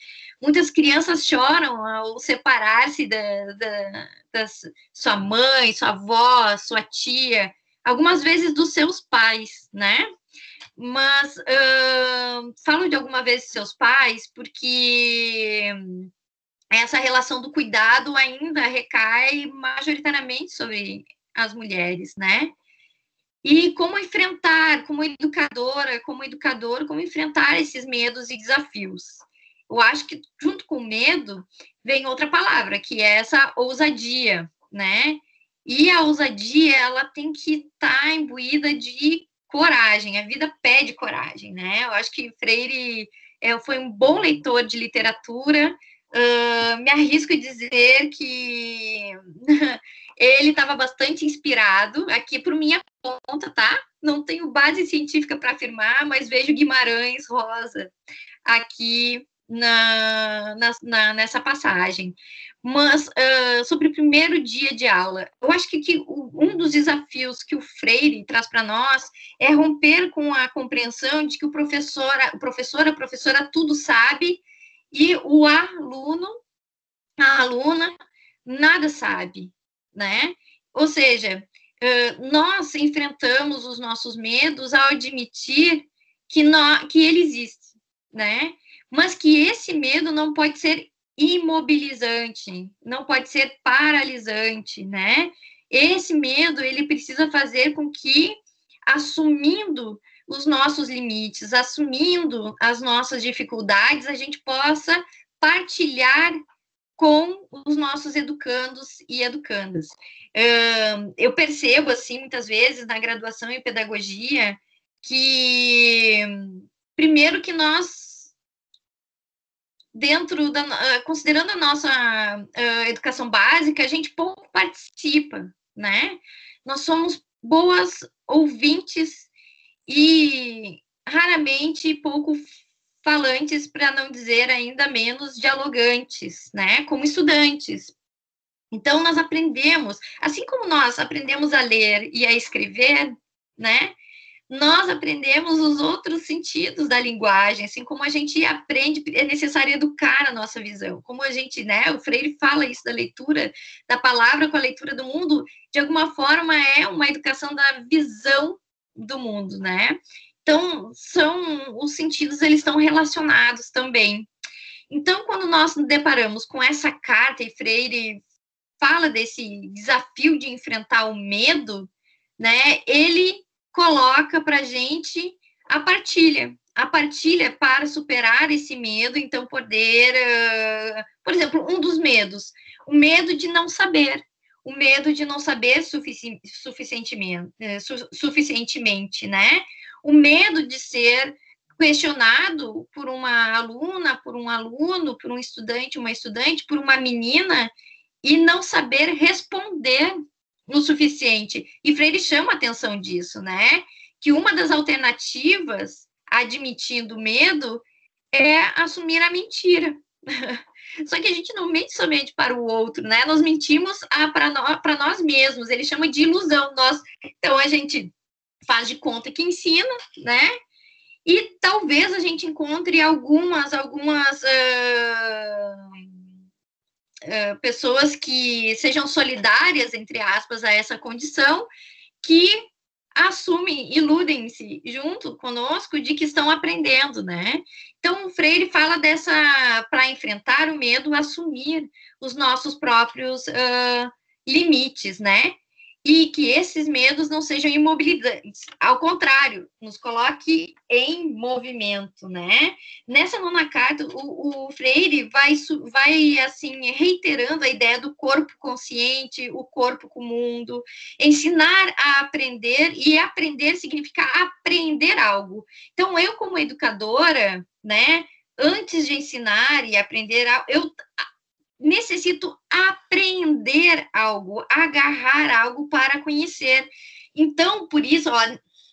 Muitas crianças choram ao separar-se da, da, da sua mãe, sua avó, sua tia, algumas vezes dos seus pais, né? Mas uh, falam de alguma vez seus pais porque essa relação do cuidado ainda recai majoritariamente sobre as mulheres, né? E como enfrentar, como educadora, como educador, como enfrentar esses medos e desafios eu acho que junto com medo vem outra palavra, que é essa ousadia, né? E a ousadia, ela tem que estar tá imbuída de coragem, a vida pede coragem, né? Eu acho que Freire é, foi um bom leitor de literatura, uh, me arrisco a dizer que [LAUGHS] ele estava bastante inspirado, aqui por minha conta, tá? Não tenho base científica para afirmar, mas vejo Guimarães Rosa aqui na, na, na, nessa passagem. mas uh, sobre o primeiro dia de aula, eu acho que, que um dos desafios que o Freire traz para nós é romper com a compreensão de que o professor, o professor, a professora tudo sabe e o aluno, a aluna, nada sabe, né? Ou seja, uh, nós enfrentamos os nossos medos ao admitir que, que ele existe, né? Mas que esse medo não pode ser imobilizante, não pode ser paralisante, né? Esse medo, ele precisa fazer com que, assumindo os nossos limites, assumindo as nossas dificuldades, a gente possa partilhar com os nossos educandos e educandas. Eu percebo, assim, muitas vezes na graduação em pedagogia, que, primeiro, que nós dentro da uh, considerando a nossa uh, educação básica, a gente pouco participa, né? Nós somos boas ouvintes e raramente pouco falantes, para não dizer ainda menos dialogantes, né? Como estudantes. Então nós aprendemos, assim como nós aprendemos a ler e a escrever, né? Nós aprendemos os outros sentidos da linguagem, assim como a gente aprende, é necessário educar a nossa visão, como a gente, né, o Freire fala isso da leitura, da palavra com a leitura do mundo, de alguma forma é uma educação da visão do mundo, né? Então, são os sentidos, eles estão relacionados também. Então, quando nós nos deparamos com essa carta, e Freire fala desse desafio de enfrentar o medo, né, ele coloca para gente a partilha. A partilha para superar esse medo, então poder, uh, por exemplo, um dos medos, o medo de não saber, o medo de não saber sufici suficientemente, uh, su suficientemente, né? O medo de ser questionado por uma aluna, por um aluno, por um estudante, uma estudante, por uma menina e não saber responder o suficiente. E Freire chama atenção disso, né? Que uma das alternativas, admitindo medo, é assumir a mentira. [LAUGHS] Só que a gente não mente somente para o outro, né? Nós mentimos para nós, nós mesmos. Ele chama de ilusão. Nós, então a gente faz de conta que ensina, né? E talvez a gente encontre algumas, algumas uh, pessoas que sejam solidárias, entre aspas, a essa condição, que assumem, iludem-se junto conosco de que estão aprendendo, né? Então, o Freire fala dessa, para enfrentar o medo, assumir os nossos próprios uh, limites, né? E que esses medos não sejam imobilizantes, ao contrário, nos coloque em movimento, né? Nessa nona carta, o, o, Freire vai, vai, assim, reiterando a ideia do corpo consciente, o corpo com o mundo, ensinar a aprender, e aprender significa aprender algo. Então, eu como educadora, né, antes de ensinar e aprender, eu necessito aprender algo, agarrar algo para conhecer. Então, por isso, ó,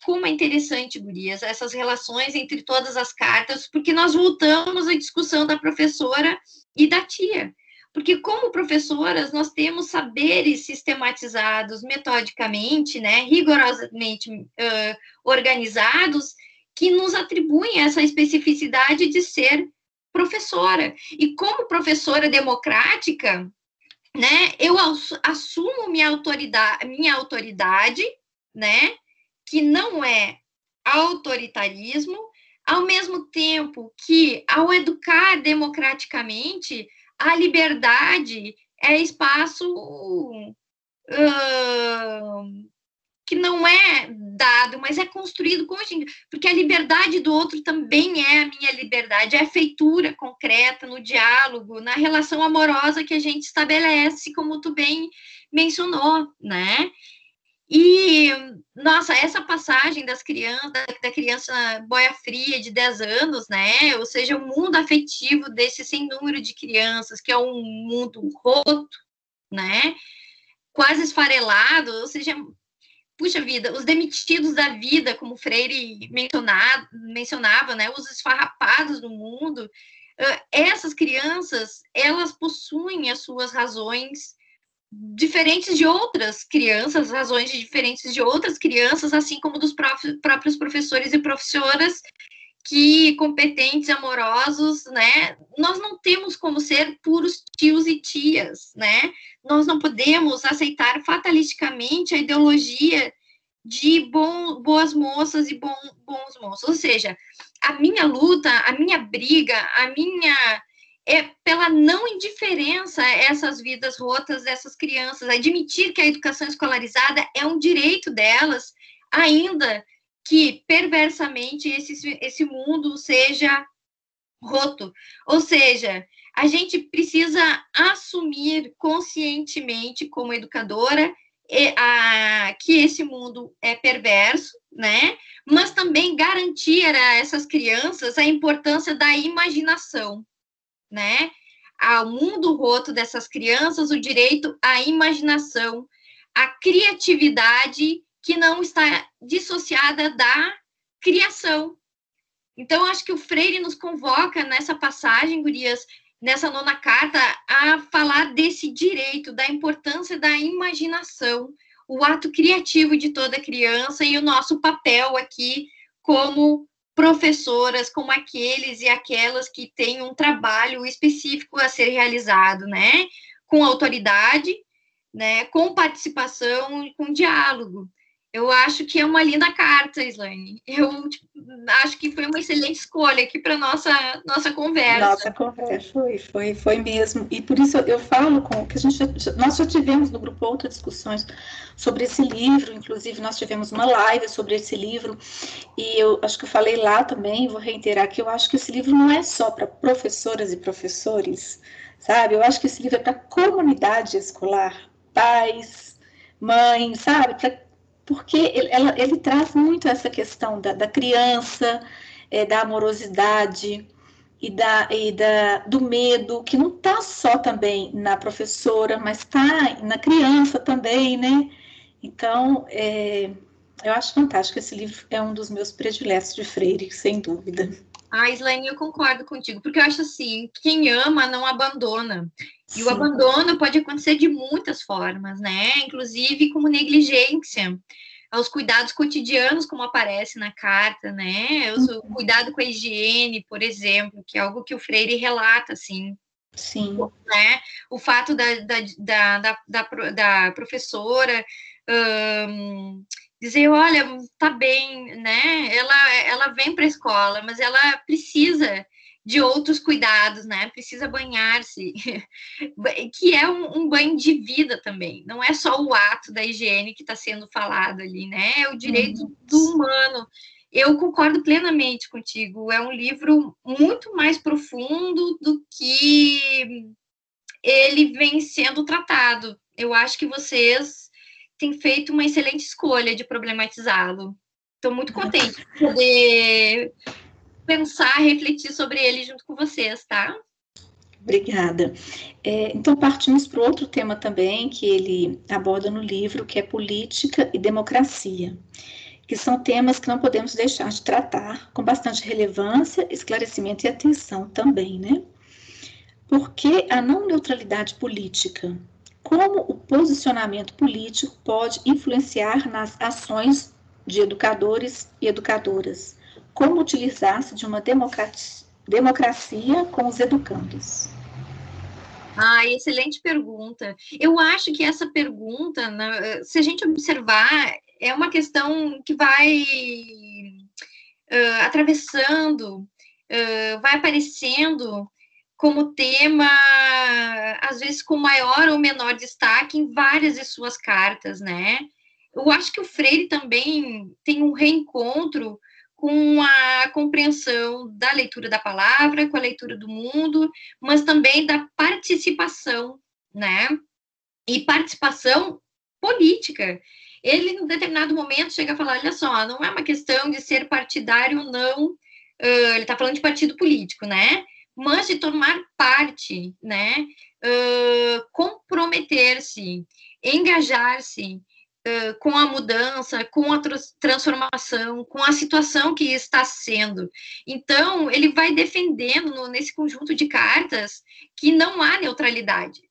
como é interessante, Gurias, essas relações entre todas as cartas, porque nós voltamos à discussão da professora e da tia. Porque, como professoras, nós temos saberes sistematizados metodicamente, né, rigorosamente uh, organizados, que nos atribuem essa especificidade de ser professora. E como professora democrática, né, eu assumo minha autoridade, minha autoridade, né, que não é autoritarismo, ao mesmo tempo que, ao educar democraticamente, a liberdade é espaço uh, que não é dado, mas é construído com porque a liberdade do outro também é a minha liberdade, é a feitura concreta no diálogo, na relação amorosa que a gente estabelece, como tu bem mencionou, né? E, nossa, essa passagem das crianças, da criança boia fria de 10 anos, né? Ou seja, o mundo afetivo desse sem número de crianças, que é um mundo roto, né? Quase esfarelado, ou seja, puxa vida, os demitidos da vida, como Freire mencionava, né, os esfarrapados do mundo, essas crianças, elas possuem as suas razões diferentes de outras crianças, razões diferentes de outras crianças, assim como dos próprios professores e professoras que competentes, amorosos, né? Nós não temos como ser puros tios e tias, né? Nós não podemos aceitar fatalisticamente a ideologia de bom, boas moças e bom, bons moços. Ou seja, a minha luta, a minha briga, a minha é pela não indiferença a essas vidas rotas dessas crianças, admitir que a educação escolarizada é um direito delas, ainda que perversamente esse, esse mundo seja roto. Ou seja, a gente precisa assumir conscientemente, como educadora, que esse mundo é perverso, né? Mas também garantir a essas crianças a importância da imaginação, né? Ao mundo roto dessas crianças, o direito à imaginação, à criatividade que não está dissociada da criação. Então, acho que o Freire nos convoca nessa passagem, Gurias, nessa nona carta, a falar desse direito, da importância da imaginação, o ato criativo de toda criança e o nosso papel aqui como professoras, como aqueles e aquelas que têm um trabalho específico a ser realizado, né? Com autoridade, né? Com participação com diálogo. Eu acho que é uma linda carta, Islane. Eu tipo, acho que foi uma excelente escolha aqui para nossa nossa conversa. Nossa conversa foi, foi, foi mesmo. E por isso eu falo com que a gente nós já tivemos no grupo outras discussões sobre esse livro, inclusive nós tivemos uma live sobre esse livro e eu acho que eu falei lá também, vou reiterar que eu acho que esse livro não é só para professoras e professores, sabe? Eu acho que esse livro é para comunidade escolar, pais, mães, sabe? Para porque ele, ela, ele traz muito essa questão da, da criança, é, da amorosidade e, da, e da, do medo, que não está só também na professora, mas está na criança também, né? Então, é, eu acho fantástico. Esse livro é um dos meus prediletos de Freire, sem dúvida. Ah, Slaine, eu concordo contigo, porque eu acho assim, quem ama não abandona. E Sim. o abandono pode acontecer de muitas formas, né? Inclusive como negligência aos cuidados cotidianos, como aparece na carta, né? O uhum. cuidado com a higiene, por exemplo, que é algo que o Freire relata, assim. Sim. Né? O fato da, da, da, da, da professora um, dizer, olha, tá bem, né? Ela, ela vem para a escola, mas ela precisa de outros cuidados, né? Precisa banhar-se, [LAUGHS] que é um, um, banho de vida também. Não é só o ato da higiene que está sendo falado ali, né? É o direito uhum. do humano. Eu concordo plenamente contigo. É um livro muito mais profundo do que ele vem sendo tratado. Eu acho que vocês tem feito uma excelente escolha de problematizá-lo. Estou muito contente de poder pensar, refletir sobre ele junto com vocês, tá? Obrigada. É, então, partimos para outro tema também que ele aborda no livro, que é política e democracia, que são temas que não podemos deixar de tratar com bastante relevância, esclarecimento e atenção também, né? Porque a não neutralidade política como o posicionamento político pode influenciar nas ações de educadores e educadoras? Como utilizar-se de uma democracia, democracia com os educandos? Ah, excelente pergunta. Eu acho que essa pergunta, né, se a gente observar, é uma questão que vai uh, atravessando, uh, vai aparecendo como tema, às vezes com maior ou menor destaque em várias de suas cartas, né? Eu acho que o Freire também tem um reencontro com a compreensão da leitura da palavra, com a leitura do mundo, mas também da participação, né? E participação política. Ele, em determinado momento, chega a falar: olha só, não é uma questão de ser partidário ou não, uh, ele está falando de partido político, né? Mas de tomar parte, né? Uh, comprometer-se, engajar-se, uh, com a mudança, com a transformação, com a situação que está sendo. Então, ele vai defendendo no, nesse conjunto de cartas que não há neutralidade.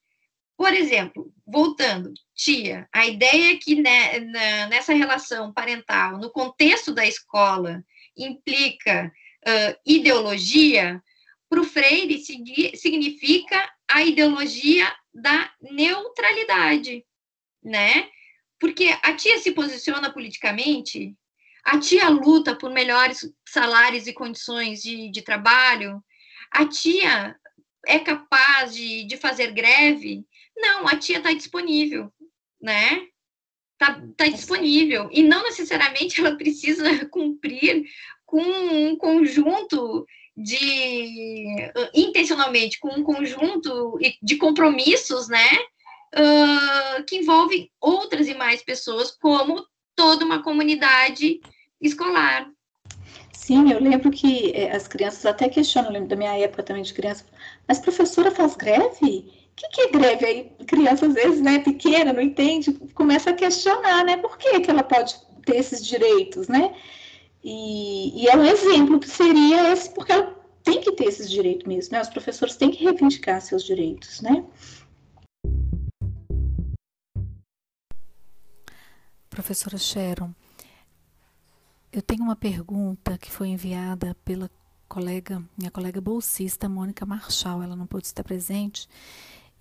Por exemplo, voltando, tia, a ideia que né, na, nessa relação parental, no contexto da escola, implica uh, ideologia, para o Freire significa a ideologia da neutralidade, né? Porque a tia se posiciona politicamente, a tia luta por melhores salários e condições de, de trabalho, a tia é capaz de, de fazer greve. Não, a tia está disponível, né? Está tá disponível. E não necessariamente [LAUGHS] ela precisa cumprir com um conjunto de intencionalmente com um conjunto de compromissos, né, uh, que envolve outras e mais pessoas, como toda uma comunidade escolar. Sim, eu lembro que é, as crianças até questionam, eu lembro da minha época também de criança, mas professora faz greve? O que, que é greve? Aí criança, às vezes, né, pequena, não entende, começa a questionar, né, por que, que ela pode ter esses direitos, né? E, e é um exemplo que seria esse, porque ela tem que ter esses direitos mesmo, né? Os professores têm que reivindicar seus direitos, né? Professora Sharon, eu tenho uma pergunta que foi enviada pela colega, minha colega bolsista, Mônica Marchal. Ela não pôde estar presente,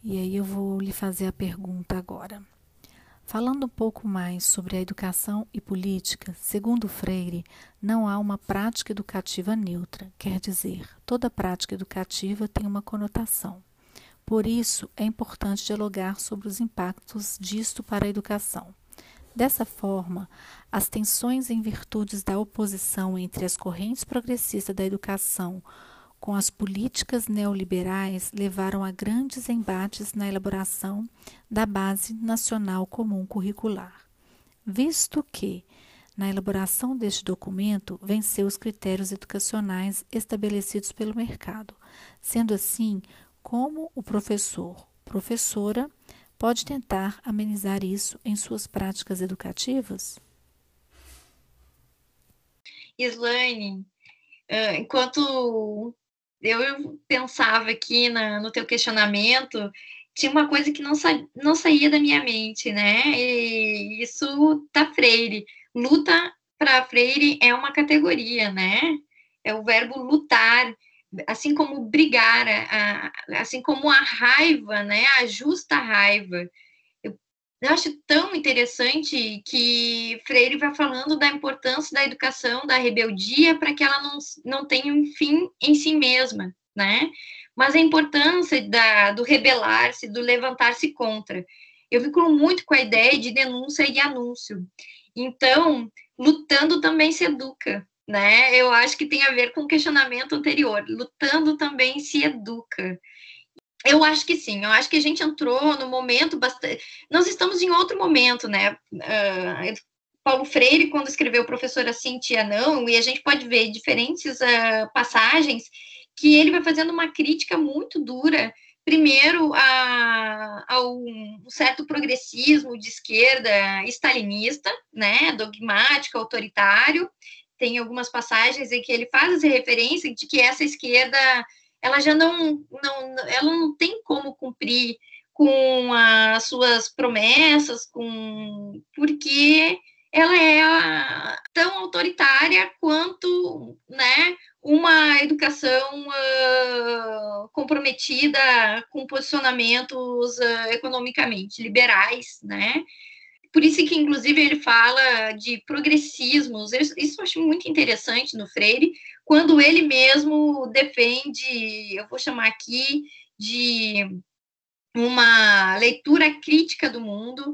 e aí eu vou lhe fazer a pergunta agora. Falando um pouco mais sobre a educação e política, segundo Freire, não há uma prática educativa neutra, quer dizer, toda prática educativa tem uma conotação. Por isso, é importante dialogar sobre os impactos disto para a educação. Dessa forma, as tensões em virtudes da oposição entre as correntes progressistas da educação com as políticas neoliberais levaram a grandes embates na elaboração da Base Nacional Comum Curricular. Visto que, na elaboração deste documento, venceu os critérios educacionais estabelecidos pelo mercado. Sendo assim, como o professor, professora, pode tentar amenizar isso em suas práticas educativas? Islaine, enquanto eu pensava aqui na, no teu questionamento, tinha uma coisa que não, sa, não saía da minha mente, né? E isso tá Freire. Luta para Freire é uma categoria, né? É o verbo lutar, assim como brigar, a, assim como a raiva, né? A justa raiva. Eu acho tão interessante que Freire vai falando da importância da educação, da rebeldia, para que ela não, não tenha um fim em si mesma, né? Mas a importância da, do rebelar-se, do levantar-se contra. Eu vinculo muito com a ideia de denúncia e anúncio. Então, lutando também se educa, né? Eu acho que tem a ver com o questionamento anterior. Lutando também se educa. Eu acho que sim, eu acho que a gente entrou no momento bastante. Nós estamos em outro momento, né? Uh, Paulo Freire, quando escreveu Professora Cintia Não, e a gente pode ver diferentes uh, passagens que ele vai fazendo uma crítica muito dura, primeiro a, a um certo progressismo de esquerda stalinista, né, dogmático, autoritário. Tem algumas passagens em que ele faz essa referência de que essa esquerda ela já não, não, ela não tem como cumprir com as suas promessas, com porque ela é tão autoritária quanto, né, uma educação uh, comprometida com posicionamentos uh, economicamente liberais, né? Por isso que, inclusive, ele fala de progressismos. Isso eu acho muito interessante no Freire, quando ele mesmo defende, eu vou chamar aqui de uma leitura crítica do mundo,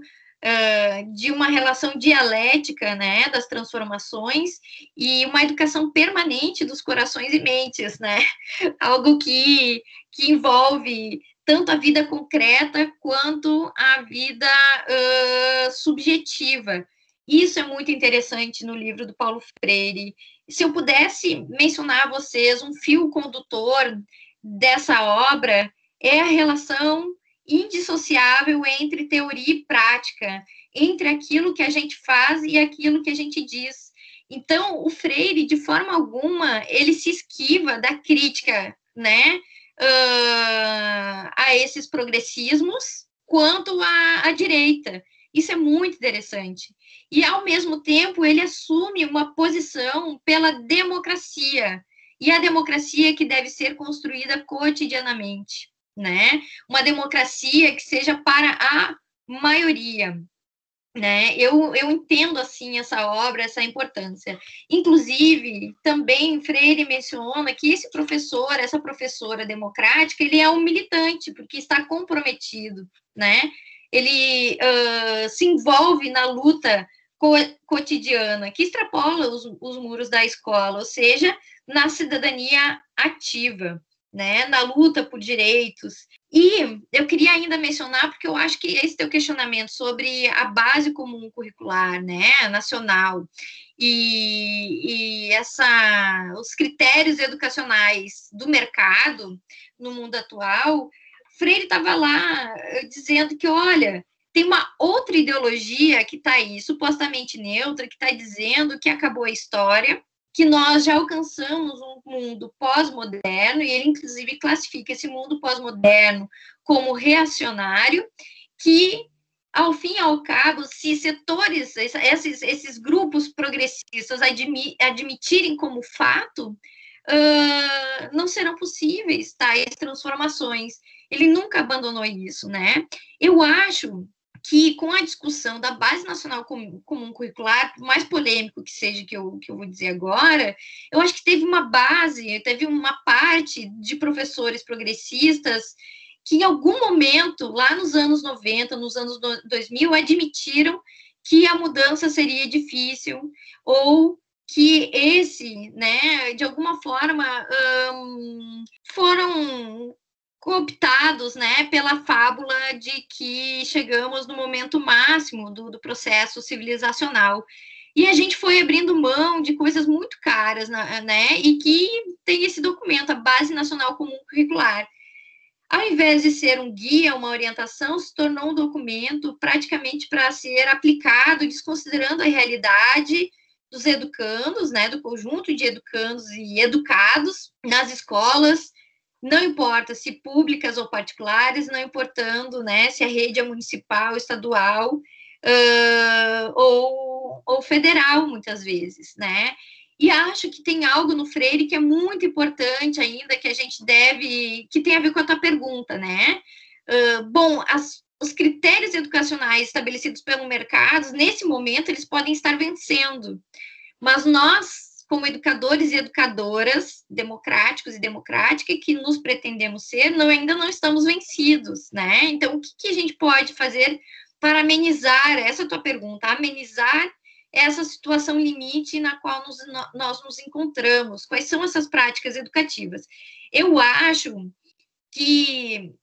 de uma relação dialética né, das transformações e uma educação permanente dos corações e mentes, né? [LAUGHS] Algo que, que envolve tanto a vida concreta quanto a vida uh, subjetiva. Isso é muito interessante no livro do Paulo Freire. Se eu pudesse mencionar a vocês um fio condutor dessa obra, é a relação indissociável entre teoria e prática. entre aquilo que a gente faz e aquilo que a gente diz. Então, o Freire, de forma alguma, ele se esquiva da crítica, né, uh, a esses progressismos quanto à, à direita. Isso é muito interessante. E, ao mesmo tempo, ele assume uma posição pela democracia, e a democracia que deve ser construída cotidianamente, né? Uma democracia que seja para a maioria, né? Eu, eu entendo assim essa obra, essa importância. Inclusive, também Freire menciona que esse professor, essa professora democrática, ele é um militante porque está comprometido, né? Ele uh, se envolve na luta co cotidiana que extrapola os, os muros da escola, ou seja, na cidadania ativa, né, na luta por direitos. E eu queria ainda mencionar, porque eu acho que esse teu questionamento sobre a base comum curricular, né, nacional, e, e essa, os critérios educacionais do mercado no mundo atual, Freire estava lá eh, dizendo que, olha, tem uma outra ideologia que está aí, supostamente neutra, que está dizendo que acabou a história, que nós já alcançamos um mundo pós-moderno, e ele, inclusive, classifica esse mundo pós-moderno como reacionário, que, ao fim e ao cabo, se setores, esses, esses grupos progressistas admitirem como fato, uh, não serão possíveis tais transformações. Ele nunca abandonou isso, né? Eu acho que com a discussão da Base Nacional Comum, Curricular, por mais polêmico que seja que eu, que eu vou dizer agora, eu acho que teve uma base, teve uma parte de professores progressistas que em algum momento, lá nos anos 90, nos anos 2000, admitiram que a mudança seria difícil, ou que esse, né, de alguma forma, foram cooptados né, pela fábula de que chegamos no momento máximo do, do, processo civilizacional. E a gente foi abrindo mão de coisas muito caras, né, e que tem esse documento, a Base Nacional Comum Curricular. Ao invés de ser um guia, uma orientação, se tornou um documento praticamente para ser aplicado, desconsiderando a realidade dos educandos, né, do conjunto de educandos e educados nas escolas, não importa se públicas ou particulares, não importando né, se a rede é municipal, estadual uh, ou, ou federal, muitas vezes, né? E acho que tem algo no Freire que é muito importante ainda, que a gente deve, que tem a ver com a tua pergunta, né? Uh, bom, as, os critérios educacionais estabelecidos pelo mercado, nesse momento, eles podem estar vencendo, mas nós como educadores e educadoras democráticos e democrática que nos pretendemos ser, não, ainda não estamos vencidos, né? Então, o que, que a gente pode fazer para amenizar essa tua pergunta, amenizar essa situação limite na qual nos, nós nos encontramos? Quais são essas práticas educativas? Eu acho que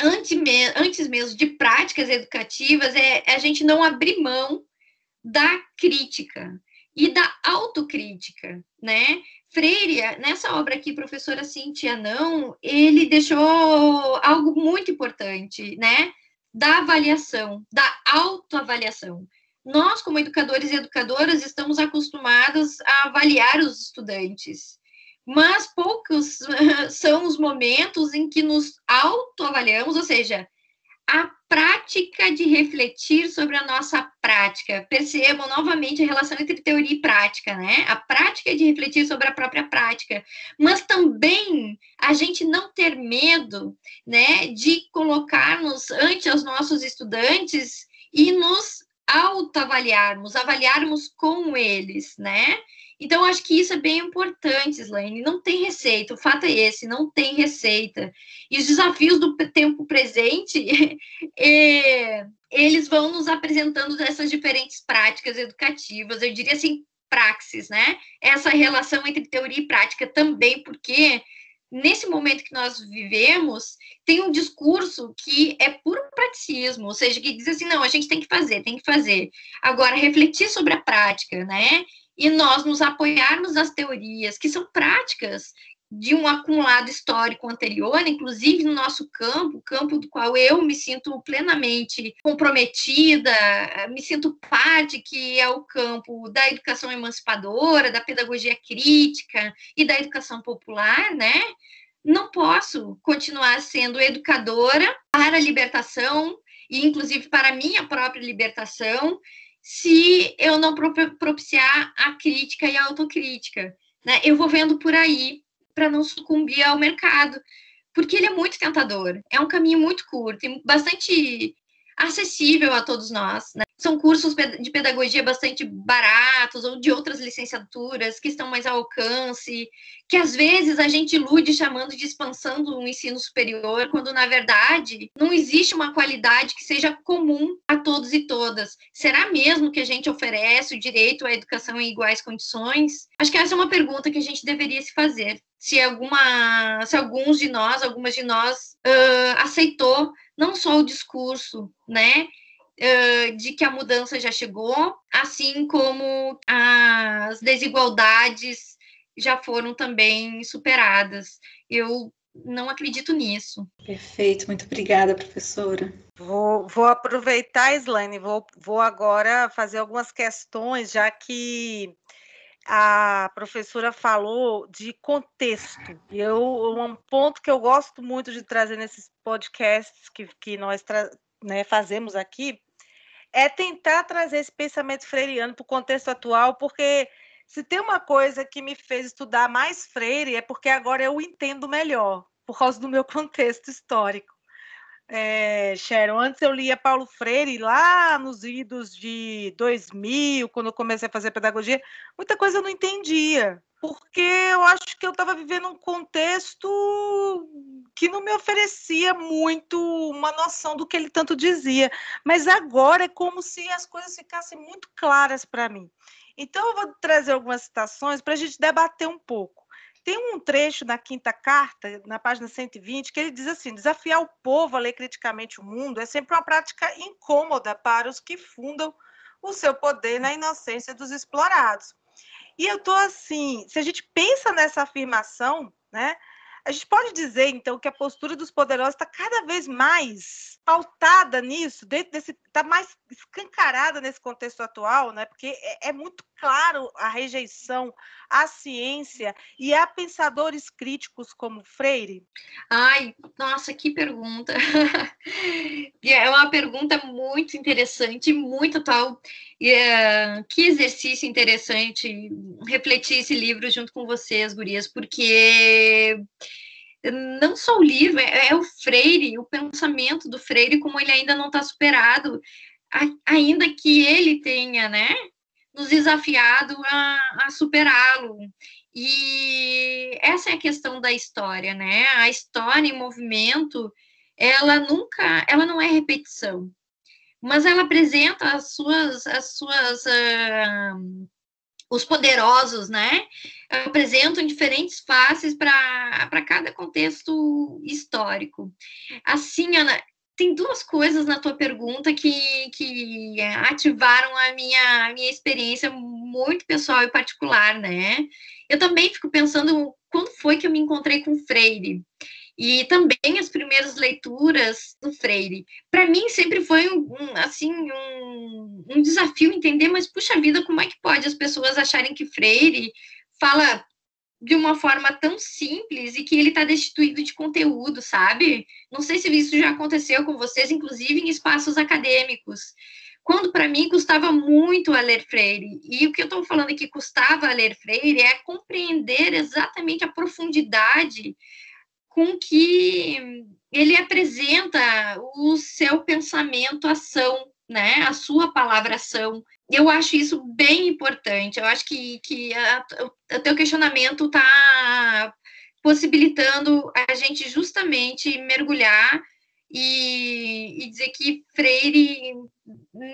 antes, antes mesmo de práticas educativas é a gente não abrir mão da crítica, e da autocrítica, né? Freire, nessa obra aqui, professora Cintia Não, ele deixou algo muito importante, né? Da avaliação, da autoavaliação. Nós, como educadores e educadoras, estamos acostumados a avaliar os estudantes, mas poucos [LAUGHS] são os momentos em que nos autoavaliamos, ou seja, a prática de refletir sobre a nossa prática. Percebam novamente a relação entre teoria e prática, né? A prática de refletir sobre a própria prática, mas também a gente não ter medo, né, de colocar-nos ante os nossos estudantes e nos autoavaliarmos, avaliarmos com eles, né? Então, acho que isso é bem importante, Slaine. Não tem receita, o fato é esse, não tem receita. E os desafios do tempo presente, [LAUGHS] é, eles vão nos apresentando essas diferentes práticas educativas, eu diria assim, praxis, né? Essa relação entre teoria e prática também, porque nesse momento que nós vivemos, tem um discurso que é puro praticismo, ou seja, que diz assim, não, a gente tem que fazer, tem que fazer. Agora, refletir sobre a prática, né? E nós nos apoiarmos nas teorias, que são práticas, de um acumulado histórico anterior, inclusive no nosso campo, campo do qual eu me sinto plenamente comprometida, me sinto parte, que é o campo da educação emancipadora, da pedagogia crítica e da educação popular, né? Não posso continuar sendo educadora para a libertação e inclusive para a minha própria libertação, se eu não propiciar a crítica e a autocrítica. Né? Eu vou vendo por aí para não sucumbir ao mercado, porque ele é muito tentador, é um caminho muito curto e bastante acessível a todos nós. Né? São cursos de pedagogia bastante baratos ou de outras licenciaturas que estão mais ao alcance, que às vezes a gente ilude chamando de expansão do ensino superior, quando na verdade não existe uma qualidade que seja comum a todos e todas. Será mesmo que a gente oferece o direito à educação em iguais condições? Acho que essa é uma pergunta que a gente deveria se fazer. Se alguma, se alguns de nós, algumas de nós uh, aceitou não só o discurso, né? Uh, de que a mudança já chegou, assim como as desigualdades já foram também superadas. Eu não acredito nisso. Perfeito, muito obrigada, professora. Vou, vou aproveitar, Slaine, vou, vou agora fazer algumas questões, já que a professora falou de contexto. Eu, um ponto que eu gosto muito de trazer nesses podcasts que, que nós né, fazemos aqui é tentar trazer esse pensamento freiriano para o contexto atual, porque se tem uma coisa que me fez estudar mais Freire é porque agora eu entendo melhor, por causa do meu [LAUGHS] contexto histórico. É, Sharon, antes eu lia Paulo Freire lá nos idos de 2000, quando eu comecei a fazer pedagogia, muita coisa eu não entendia porque eu acho que eu estava vivendo um contexto que não me oferecia muito uma noção do que ele tanto dizia. Mas agora é como se as coisas ficassem muito claras para mim. Então, eu vou trazer algumas citações para a gente debater um pouco. Tem um trecho na quinta carta, na página 120, que ele diz assim: desafiar o povo a ler criticamente o mundo é sempre uma prática incômoda para os que fundam o seu poder na inocência dos explorados. E eu tô assim, se a gente pensa nessa afirmação, né? A gente pode dizer, então, que a postura dos poderosos está cada vez mais pautada nisso, está mais escancarada nesse contexto atual, né? Porque é, é, muito claro a rejeição à ciência e a pensadores críticos como Freire. Ai, nossa, que pergunta! [LAUGHS] é uma pergunta muito interessante, muito atual. Uh, que exercício interessante refletir esse livro junto com vocês, gurias, porque não só o livro, é, é, o Freire, o pensamento do Freire, como ele ainda não está superado, ainda que ele tenha, né, nos desafiado a, a superá-lo. E essa é a questão da história, né? A história em movimento, ela nunca, ela não é repetição, mas ela apresenta as suas, as suas uh, os poderosos, né, apresentam diferentes faces para cada contexto histórico. Assim, Ana, tem duas coisas na tua pergunta que, que ativaram a minha, a minha experiência muito pessoal e particular, né? Eu também fico pensando quando foi que eu me encontrei com Freire e também as primeiras leituras do Freire. Para mim sempre foi um, um assim um, um, desafio entender, mas puxa vida, como é que pode as pessoas acharem que Freire fala de uma forma tão simples e que ele está destituído de conteúdo, sabe? Não sei se isso já aconteceu com vocês, inclusive em espaços acadêmicos. Quando para mim custava muito a ler Freire, e o que eu estou falando aqui custava a ler Freire é compreender exatamente a profundidade com que ele apresenta o seu pensamento ação, né? A sua palavra ação. Eu acho isso bem importante. Eu acho que, que o teu questionamento está possibilitando a gente justamente mergulhar e, e, dizer que Freire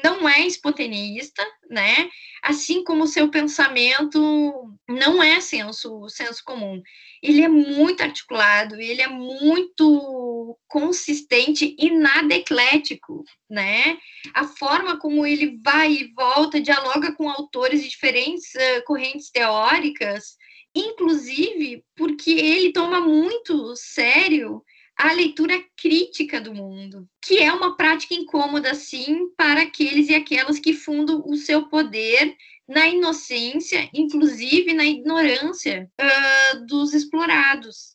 não é espontaneista, né? Assim como seu pensamento não é senso, senso comum. Ele é muito articulado, ele é muito consistente e nada eclético, né? A forma como ele vai e volta, dialoga com autores de diferentes uh, correntes teóricas, inclusive porque ele toma muito sério a leitura crítica do mundo, que é uma prática incômoda, sim, para aqueles e aquelas que fundam o seu poder na inocência, inclusive na ignorância uh, dos explorados.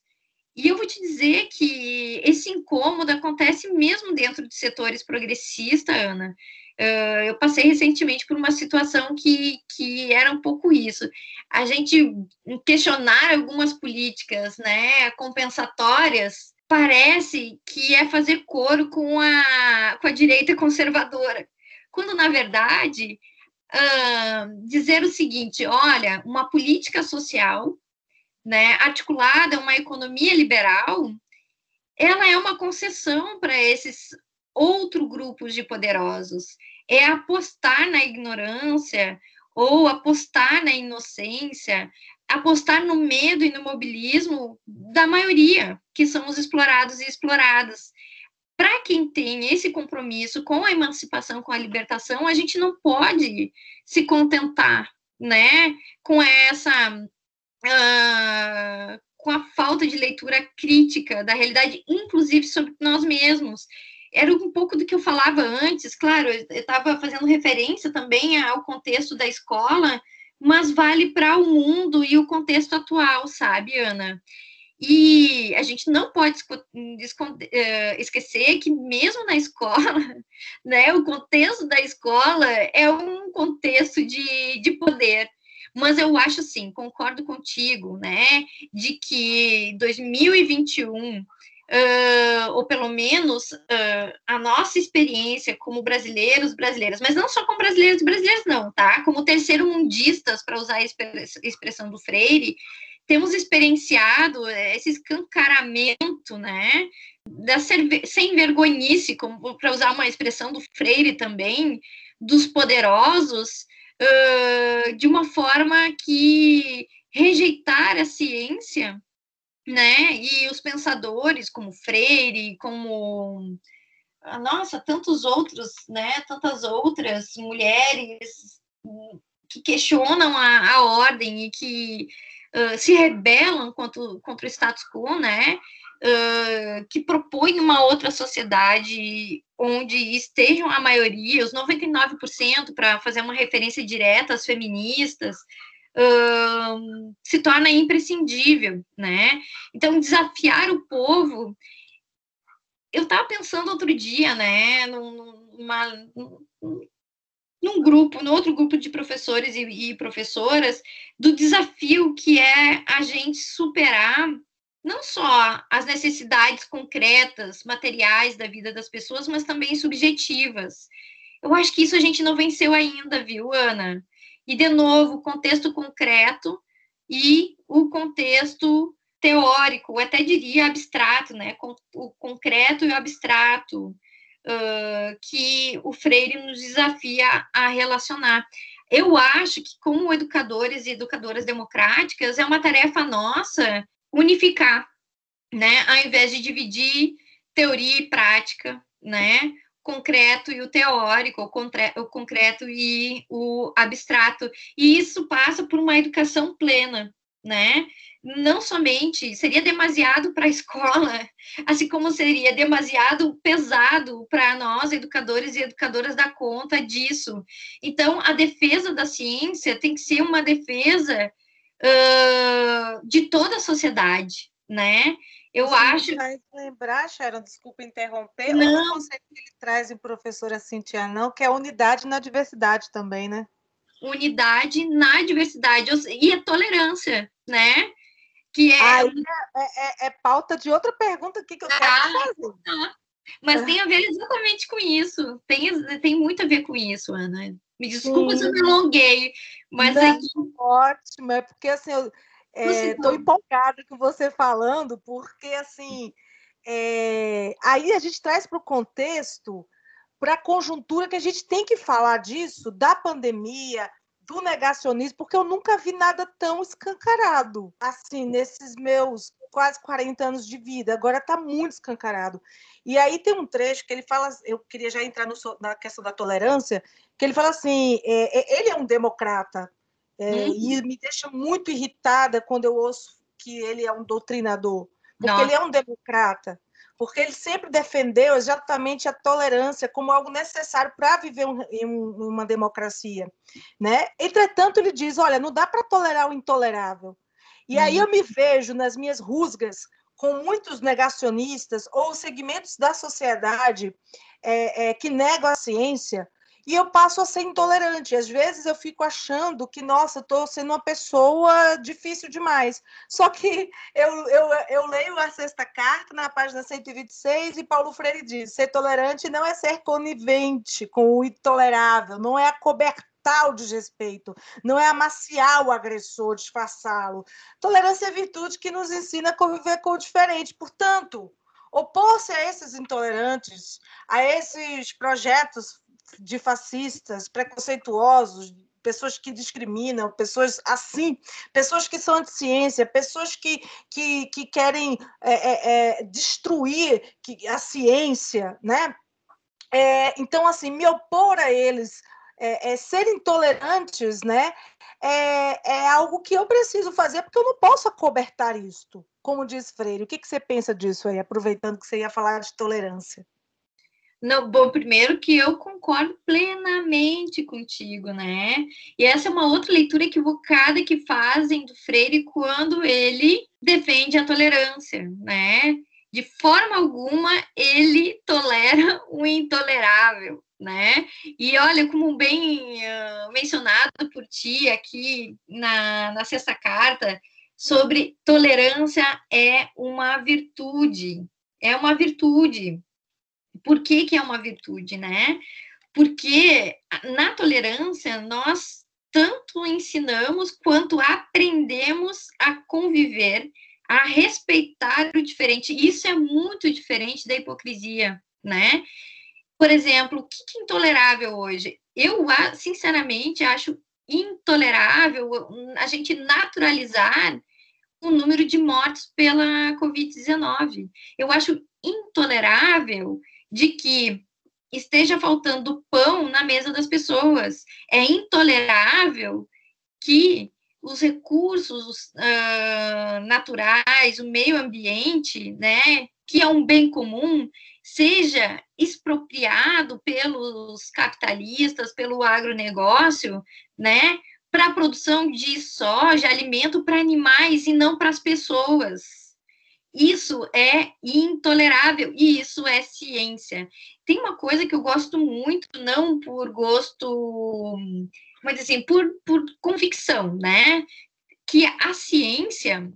E eu vou te dizer que esse incômodo acontece mesmo dentro de setores progressistas, Ana. Uh, eu passei recentemente por uma situação que, que era um pouco isso. A gente questionar algumas políticas né, compensatórias parece que é fazer coro com a, com a direita conservadora, quando, na verdade, uh, dizer o seguinte: olha, uma política social né, articulada a uma economia liberal, ela é uma concessão para esses outros grupos de poderosos. É apostar na ignorância ou apostar na inocência, apostar no medo e no mobilismo da maioria, que são os explorados e exploradas. Para quem tem esse compromisso com a emancipação, com a libertação, a gente não pode se contentar, né, com essa uh, com a falta de leitura crítica da realidade, inclusive sobre nós mesmos era um pouco do que eu falava antes, claro, eu estava fazendo referência também ao contexto da escola, mas vale para o mundo e o contexto atual, sabe, Ana? E a gente não pode eh, esquecer que mesmo na escola, [LAUGHS] né, o contexto da escola é um contexto de, de poder. Mas eu acho sim, concordo contigo, né, de que 2021 uh, ou pelo menos uh, a nossa experiência como brasileiros, brasileiras, mas não só como brasileiros e brasileiras, não, tá? Como terceiro mundistas, para usar a expressão do Freire, temos experienciado esse escancaramento, né? Da sem vergonhice, para usar uma expressão do Freire também, dos poderosos, uh, de uma forma que rejeitar a ciência né? E os pensadores como Freire, como ah, nossa, tantos outros, né? Tantas outras mulheres que questionam a, a ordem e que uh, se rebelam contra, contra o status quo, né? Uh, que propõem uma outra sociedade onde estejam a maioria, os 99%, para fazer uma referência direta às feministas, se torna imprescindível, né? Então, desafiar o povo. Eu estava pensando outro dia, né, numa, num grupo, no outro grupo de professores e, e professoras, do desafio que é a gente superar não só as necessidades concretas, materiais da vida das pessoas, mas também subjetivas. Eu acho que isso a gente não venceu ainda, viu, Ana? E, de novo, contexto concreto e o contexto teórico, até diria abstrato, né? O concreto e o abstrato, uh, que o Freire nos desafia a relacionar. Eu acho que, como educadores e educadoras democráticas, é uma tarefa nossa unificar, né? Ao invés de dividir teoria e prática, né? Concreto e o teórico, o, concreto e o abstrato. E isso passa por uma educação plena, né? Não somente seria demasiado para a [LAUGHS] escola, assim como seria demasiado pesado para nós, educadores e educadoras, dar conta disso. Então, a defesa da ciência tem que ser uma defesa uh, de toda a sociedade, né? Eu Você acho. Vai lembrar, Sharon, desculpa interromper, não. o conceito que ele traz em professora Cintia, não, que é unidade na diversidade também, né? Unidade na diversidade e a tolerância, né? Que é... Aí é, é, é pauta de outra pergunta aqui que eu quero ah, fazer. Tá. Mas tem a ver exatamente com isso. Tem, tem muito a ver com isso, Ana. Me desculpa Sim. se eu me alonguei, mas Não, aqui... Ótimo, é porque assim, eu, Estou é, empolgada com você falando, porque assim é, aí a gente traz para o contexto, para a conjuntura que a gente tem que falar disso, da pandemia, do negacionismo, porque eu nunca vi nada tão escancarado assim nesses meus quase 40 anos de vida. Agora está muito escancarado. E aí tem um trecho que ele fala, eu queria já entrar no, na questão da tolerância, que ele fala assim, é, é ele é um democrata, É, uhum. E me deixa muito irritada quando eu ouço que ele é um doutrinador, porque Nossa. ele é um democrata, porque ele sempre defendeu exatamente a tolerância como algo necessário para viver um, em uma democracia, né? Entretanto, ele diz, olha, não dá para tolerar o intolerável. E uhum. aí eu me vejo nas minhas rusgas com muitos negacionistas ou segmentos da sociedade é, é, que negam a ciência, e eu passo a ser intolerante. Às vezes eu fico achando que, nossa, estou sendo uma pessoa difícil demais. Só que [LAUGHS] eu, eu, eu leio a sexta carta, na página 126, e Paulo Freire diz: ser tolerante não é ser conivente com o intolerável, não é acobertar o desrespeito, não é amaciar o agressor, disfarçá-lo. Tolerância é virtude que nos ensina a conviver com o diferente. Portanto, opor-se a esses intolerantes, a esses projetos de fascistas, preconceituosos, pessoas que discriminam, pessoas assim, pessoas que são anti-ciência, pessoas que, que, que querem é, é, é destruir a ciência, né? É, então, assim, me opor a eles, é, é, ser intolerantes, né? É, algo que eu preciso fazer, porque eu não posso acobertar isto, como diz Freire. O que, que você pensa disso aí, aproveitando que você ia falar de tolerância? Não, bom, primeiro que eu concordo plenamente contigo, né? E essa é uma outra leitura equivocada que fazem do Freire quando ele defende a tolerância, né? De forma alguma ele tolera [LAUGHS] o intolerável, né? E olha, como bem uh, mencionado por ti aqui na, na sexta carta, sobre tolerância é uma virtude, é uma virtude, por que, que é uma virtude, né? Porque na tolerância nós tanto ensinamos quanto aprendemos a conviver, a respeitar o diferente. Isso é muito diferente da hipocrisia, né? Por exemplo, o que é intolerável hoje? Eu, sinceramente, acho intolerável a gente naturalizar o número de mortes pela Covid-19. Eu acho intolerável de que esteja faltando pão na mesa das pessoas. É intolerável que os recursos uh, naturais, o meio ambiente, né, que é um bem comum, seja expropriado pelos capitalistas, pelo agronegócio, né, para a produção de soja, alimento para animais e não para as pessoas. Isso é intolerável e isso é ciência. Tem uma coisa que eu gosto muito, não por gosto, mas assim, por, por convicção, né? Que a ciência,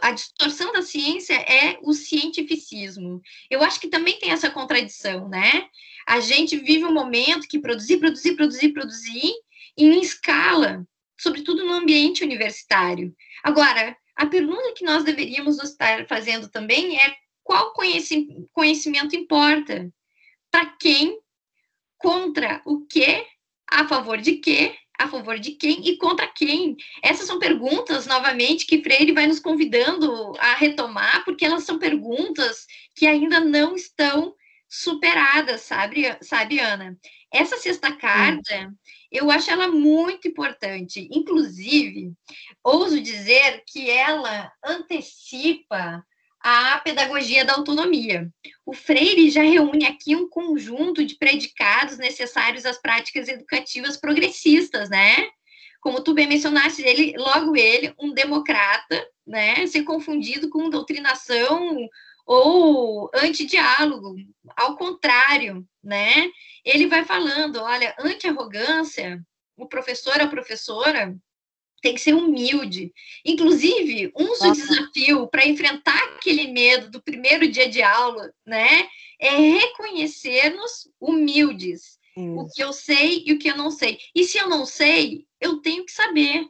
a distorção da ciência é o cientificismo. Eu acho que também tem essa contradição, né? A gente vive um momento que produzir, produzir, produzir, produzir em escala, sobretudo no ambiente universitário. Agora, a pergunta que nós deveríamos estar fazendo também é qual conhecimento importa? Para quem? Contra o que? A favor de quê? A favor de quem e contra quem? Essas são perguntas, novamente, que Freire vai nos convidando a retomar, porque elas são perguntas que ainda não estão superadas, sabe, sabe Ana? Essa sexta carta, eu acho ela muito importante. Inclusive, ouso dizer que ela antecipa a pedagogia da autonomia. O Freire já reúne aqui um conjunto de predicados necessários às práticas educativas progressistas, né? Como tu bem mencionaste, ele, logo ele, um democrata, né? Ser confundido com doutrinação ou antidiálogo, ao contrário, né? Ele vai falando, olha, anti-arrogância, o professor, a professora, tem que ser humilde. Inclusive, um Nossa. desafio para enfrentar aquele medo do primeiro dia de aula, né, é reconhecer-nos humildes. Isso. O que eu sei e o que eu não sei. E se eu não sei, eu tenho que saber,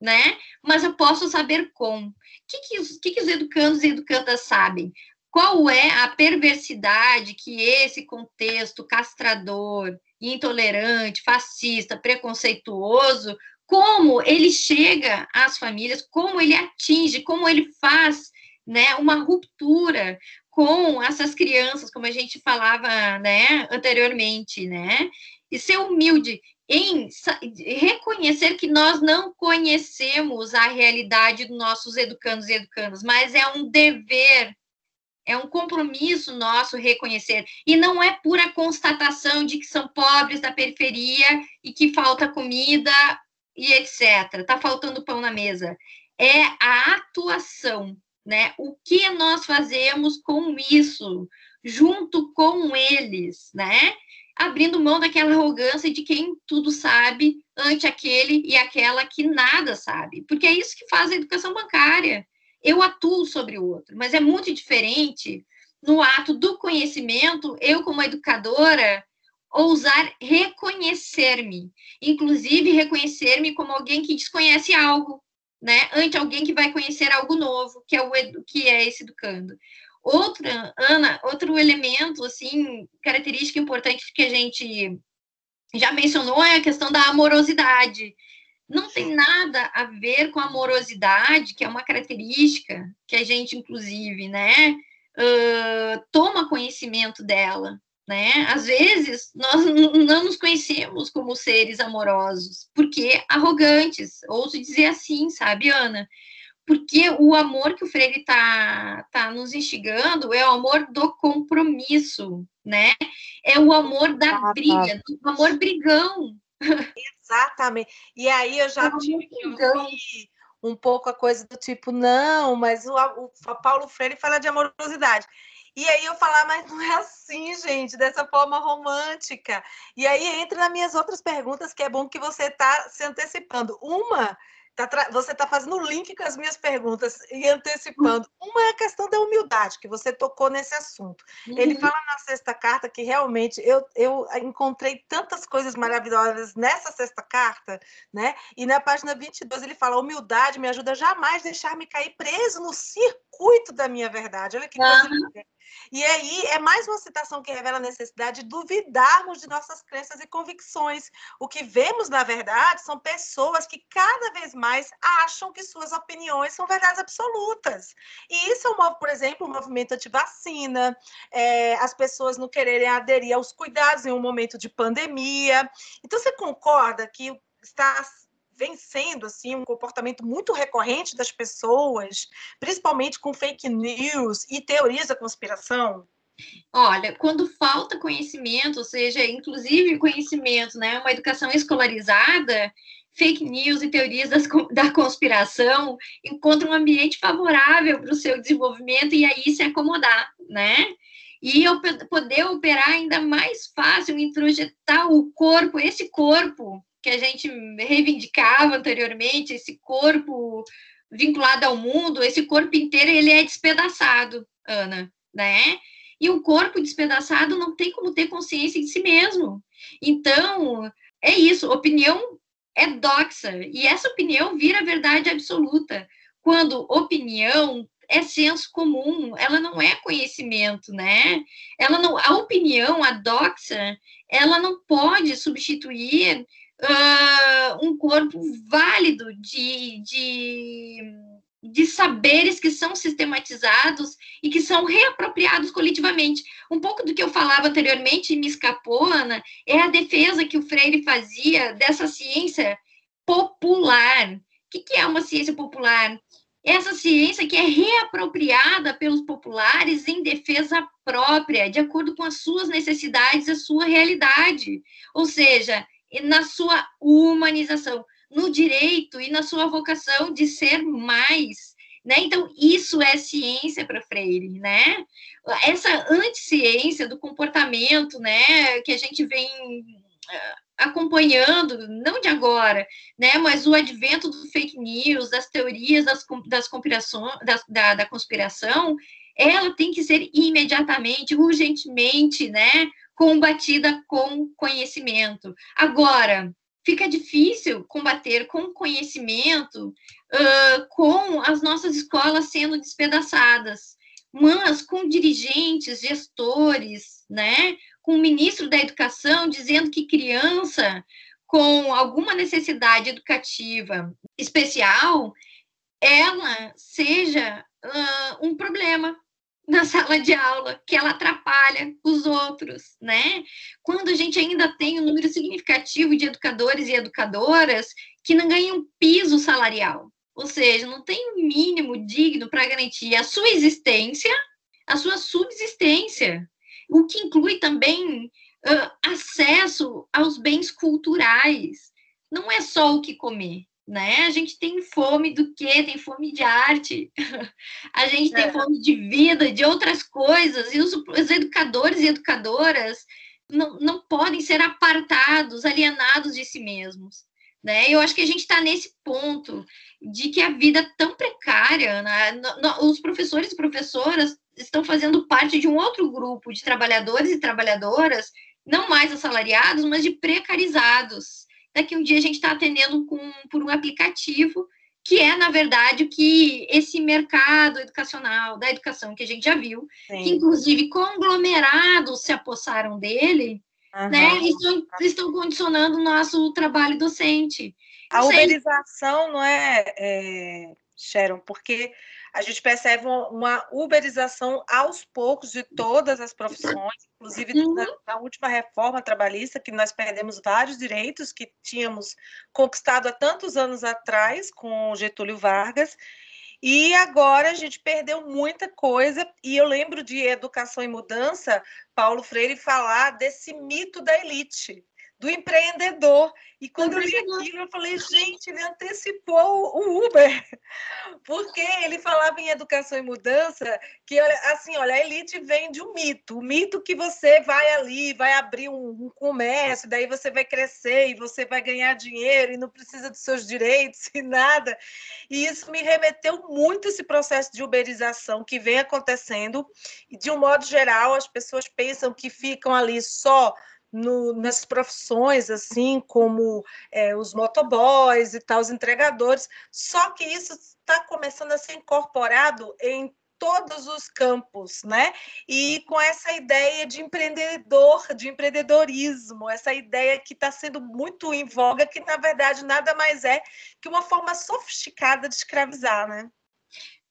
né? Mas eu posso saber como que, que, os, que, que os educandos e educandas sabem? Qual é a perversidade que esse contexto castrador, intolerante, fascista, preconceituoso, como ele chega às famílias, como ele atinge, como ele faz né, uma ruptura com essas crianças, como a gente falava né, anteriormente, né? E ser humilde. Em reconhecer que nós não conhecemos a realidade dos nossos educandos e educandas, mas é um dever, é um compromisso nosso reconhecer. E não é pura constatação de que são pobres da periferia e que falta comida e etc. Está faltando pão na mesa. É a atuação, né? O que nós fazemos com isso, junto com eles, né? Abrindo mão daquela arrogância de quem tudo sabe ante aquele e aquela que nada sabe, porque é isso que faz a educação bancária. Eu atuo sobre o outro, mas é muito diferente no ato do conhecimento, eu como educadora ousar reconhecer-me, inclusive reconhecer-me como alguém que desconhece algo, né, ante alguém que vai conhecer algo novo, que é o que é esse educando. Outra, Ana, outro elemento, assim, característica importante que a gente já mencionou é a questão da amorosidade. Não tem nada a ver com a amorosidade, que é uma característica que a gente, inclusive, né, uh, toma conhecimento dela, né? Às vezes, nós não nos conhecemos como seres amorosos, porque arrogantes, ouso dizer assim, sabe, Ana? Porque o amor que o Freire está tá nos instigando é o amor do compromisso, né? É o amor da ah, briga, o amor brigão. Exatamente. E aí eu já tive que ouvir um pouco a coisa do tipo, não, mas o, o, o Paulo Freire fala de amorosidade. E aí eu falar, mas não é assim, gente, dessa forma romântica. E aí entra nas minhas outras perguntas, que é bom que você está se antecipando. Uma Tá você está fazendo o link com as minhas perguntas e antecipando. Uma é a questão da humildade, que você tocou nesse assunto. Uhum. Ele fala na sexta carta que realmente eu, eu encontrei tantas coisas maravilhosas nessa sexta carta, né? E na página 22 ele fala: humildade me ajuda a jamais deixar-me cair preso no circuito da minha verdade. Olha que coisa uhum. E aí é mais uma citação que revela a necessidade de duvidarmos de nossas crenças e convicções. O que vemos, na verdade, são pessoas que cada vez mais acham que suas opiniões são verdades absolutas. E isso é, por exemplo, o movimento anti-vacina, é, as pessoas não quererem aderir aos cuidados em um momento de pandemia. Então, você concorda que está vem sendo assim um comportamento muito recorrente das pessoas, principalmente com fake news e teorias da conspiração? Olha, quando falta conhecimento, ou seja, inclusive conhecimento, né, uma educação escolarizada, fake news e teorias das, da conspiração encontram um ambiente favorável para o seu desenvolvimento e aí se acomodar, né? E eu poder operar ainda mais fácil, introjetar o corpo, esse corpo que a gente reivindicava anteriormente, esse corpo vinculado ao mundo, esse corpo inteiro ele é despedaçado, Ana, né? E o corpo despedaçado não tem como ter consciência de si mesmo. Então, é isso, opinião é doxa, e essa opinião vira verdade absoluta. Quando opinião é senso comum, ela não é conhecimento, né? Ela não, a opinião, a doxa, ela não pode substituir uh, um corpo válido de, de, de saberes que são sistematizados e que são reapropriados coletivamente. Um pouco do que eu falava anteriormente, me escapou, Ana, é a defesa que o Freire fazia dessa ciência popular. O que, que é uma ciência popular? essa ciência que é reapropriada pelos populares em defesa própria, de acordo com as suas necessidades, a sua realidade. Ou seja, na sua humanização, no direito e na sua vocação de ser mais. Né? Então, isso é ciência para Freire, né? Essa anticiência do comportamento, né, que a gente vem eh, acompanhando, não de agora, né, mas o advento do fake news, das teorias das, das, da, da conspiração, ela tem que ser imediatamente, urgentemente, né, combatida com conhecimento. Agora, fica difícil combater com conhecimento uh, com as nossas escolas sendo despedaçadas, mas com dirigentes, gestores, né, com o ministro da Educação dizendo que criança com alguma necessidade educativa especial, ela seja uh, um problema na sala de aula, que ela atrapalha os outros, né? Quando a gente ainda tem um número significativo de educadores e educadoras que não ganham piso salarial, ou seja, não tem um mínimo digno para garantir a sua existência, a sua subsistência, o que inclui também uh, acesso aos bens culturais. Não é só o que comer, né? A gente tem fome do quê? Tem fome de arte, [LAUGHS] a gente tem é. fome de vida, de outras coisas, e os, os educadores e educadoras não, não podem ser apartados, alienados de si mesmos. Né? Eu acho que a gente está nesse ponto de que a vida é tão precária, né? os professores e professoras estão fazendo parte de um outro grupo de trabalhadores e trabalhadoras, não mais assalariados, mas de precarizados, daqui um dia a gente está atendendo com, por um aplicativo, que é, na verdade, o que esse mercado educacional, da educação que a gente já viu, Sim. que inclusive conglomerados se apossaram dele, uhum. né, estão, estão condicionando o nosso trabalho docente. A uberização não é, é Sharon, porque a gente percebe uma, uberização aos poucos de todas as profissões, inclusive uhum. na, na, última reforma trabalhista, que nós perdemos vários direitos que tínhamos conquistado há tantos anos atrás com Getúlio Vargas, e agora a gente perdeu muita coisa, e eu lembro de Educação e Mudança, Paulo Freire falar desse mito da elite do empreendedor. E quando eu li aquilo, eu falei, gente, ele antecipou o Uber, [LAUGHS] porque ele falava em educação e mudança, que assim, olha, a elite vem de um mito, o mito que você vai ali, vai abrir um, um comércio, daí você vai crescer e você vai ganhar dinheiro e não precisa dos seus direitos e nada. E isso me remeteu muito esse processo de uberização que vem acontecendo, e de um modo geral, as pessoas pensam que ficam ali só no, nas profissões, assim, como é, os motoboys e tal, os entregadores, só que isso está começando a ser incorporado em todos os campos, né? E com essa ideia de empreendedor, de empreendedorismo, essa ideia que está sendo muito em voga, que na verdade nada mais é que uma forma sofisticada de escravizar, né?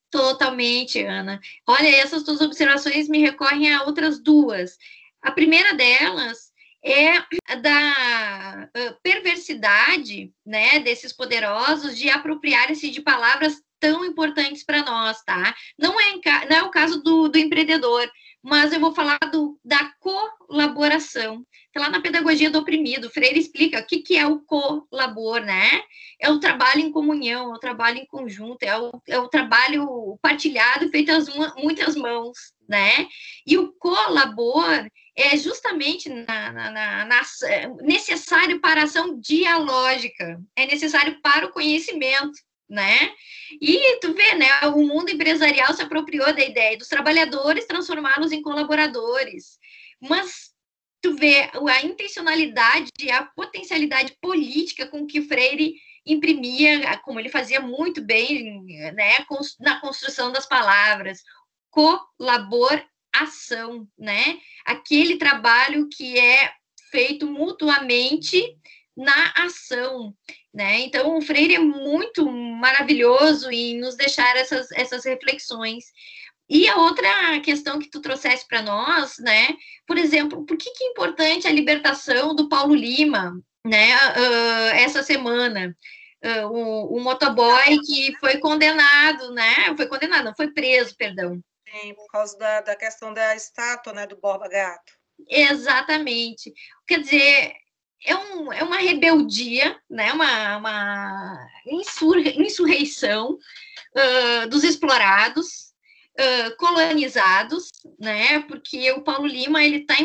Totalmente, Ana. Olha, essas duas observações me recorrem a outras duas. A primeira delas é da perversidade, né, desses poderosos de apropriarem-se de palavras tão importantes para nós, tá? Não é, não é o caso do, do empreendedor, mas eu vou falar do, da colaboração. Tá lá na Pedagogia do Oprimido, Freire explica o que, que é o colabor, né? É o trabalho em comunhão, é o trabalho em conjunto, é o, é o trabalho partilhado feito às muitas mãos, né? E o colabor é justamente na, na, na, na, necessário para a ação dialógica, é necessário para o conhecimento, né? E tu vê, né? O mundo empresarial se apropriou da ideia dos trabalhadores transformá-los em colaboradores, mas tu vê a intencionalidade, a potencialidade política com que Freire imprimia, como ele fazia muito bem, né? Na construção das palavras, colabor ação, né? Aquele trabalho que é feito mutuamente na ação, né? Então, o Freire é muito maravilhoso em nos deixar essas, essas reflexões. E a outra questão que tu trouxeste para nós, né? Por exemplo, por que, que é importante a libertação do Paulo Lima, né? Uh, essa semana, uh, o, o motoboy que foi condenado, né? Foi condenado, não foi preso, perdão, Por causa da, da questão da estátua, né, do Borba Gato. Exatamente. Quer dizer, é, um, é uma rebeldia, né, uma, uma insurreição uh, dos explorados, uh, colonizados, né, porque o Paulo Lima ele está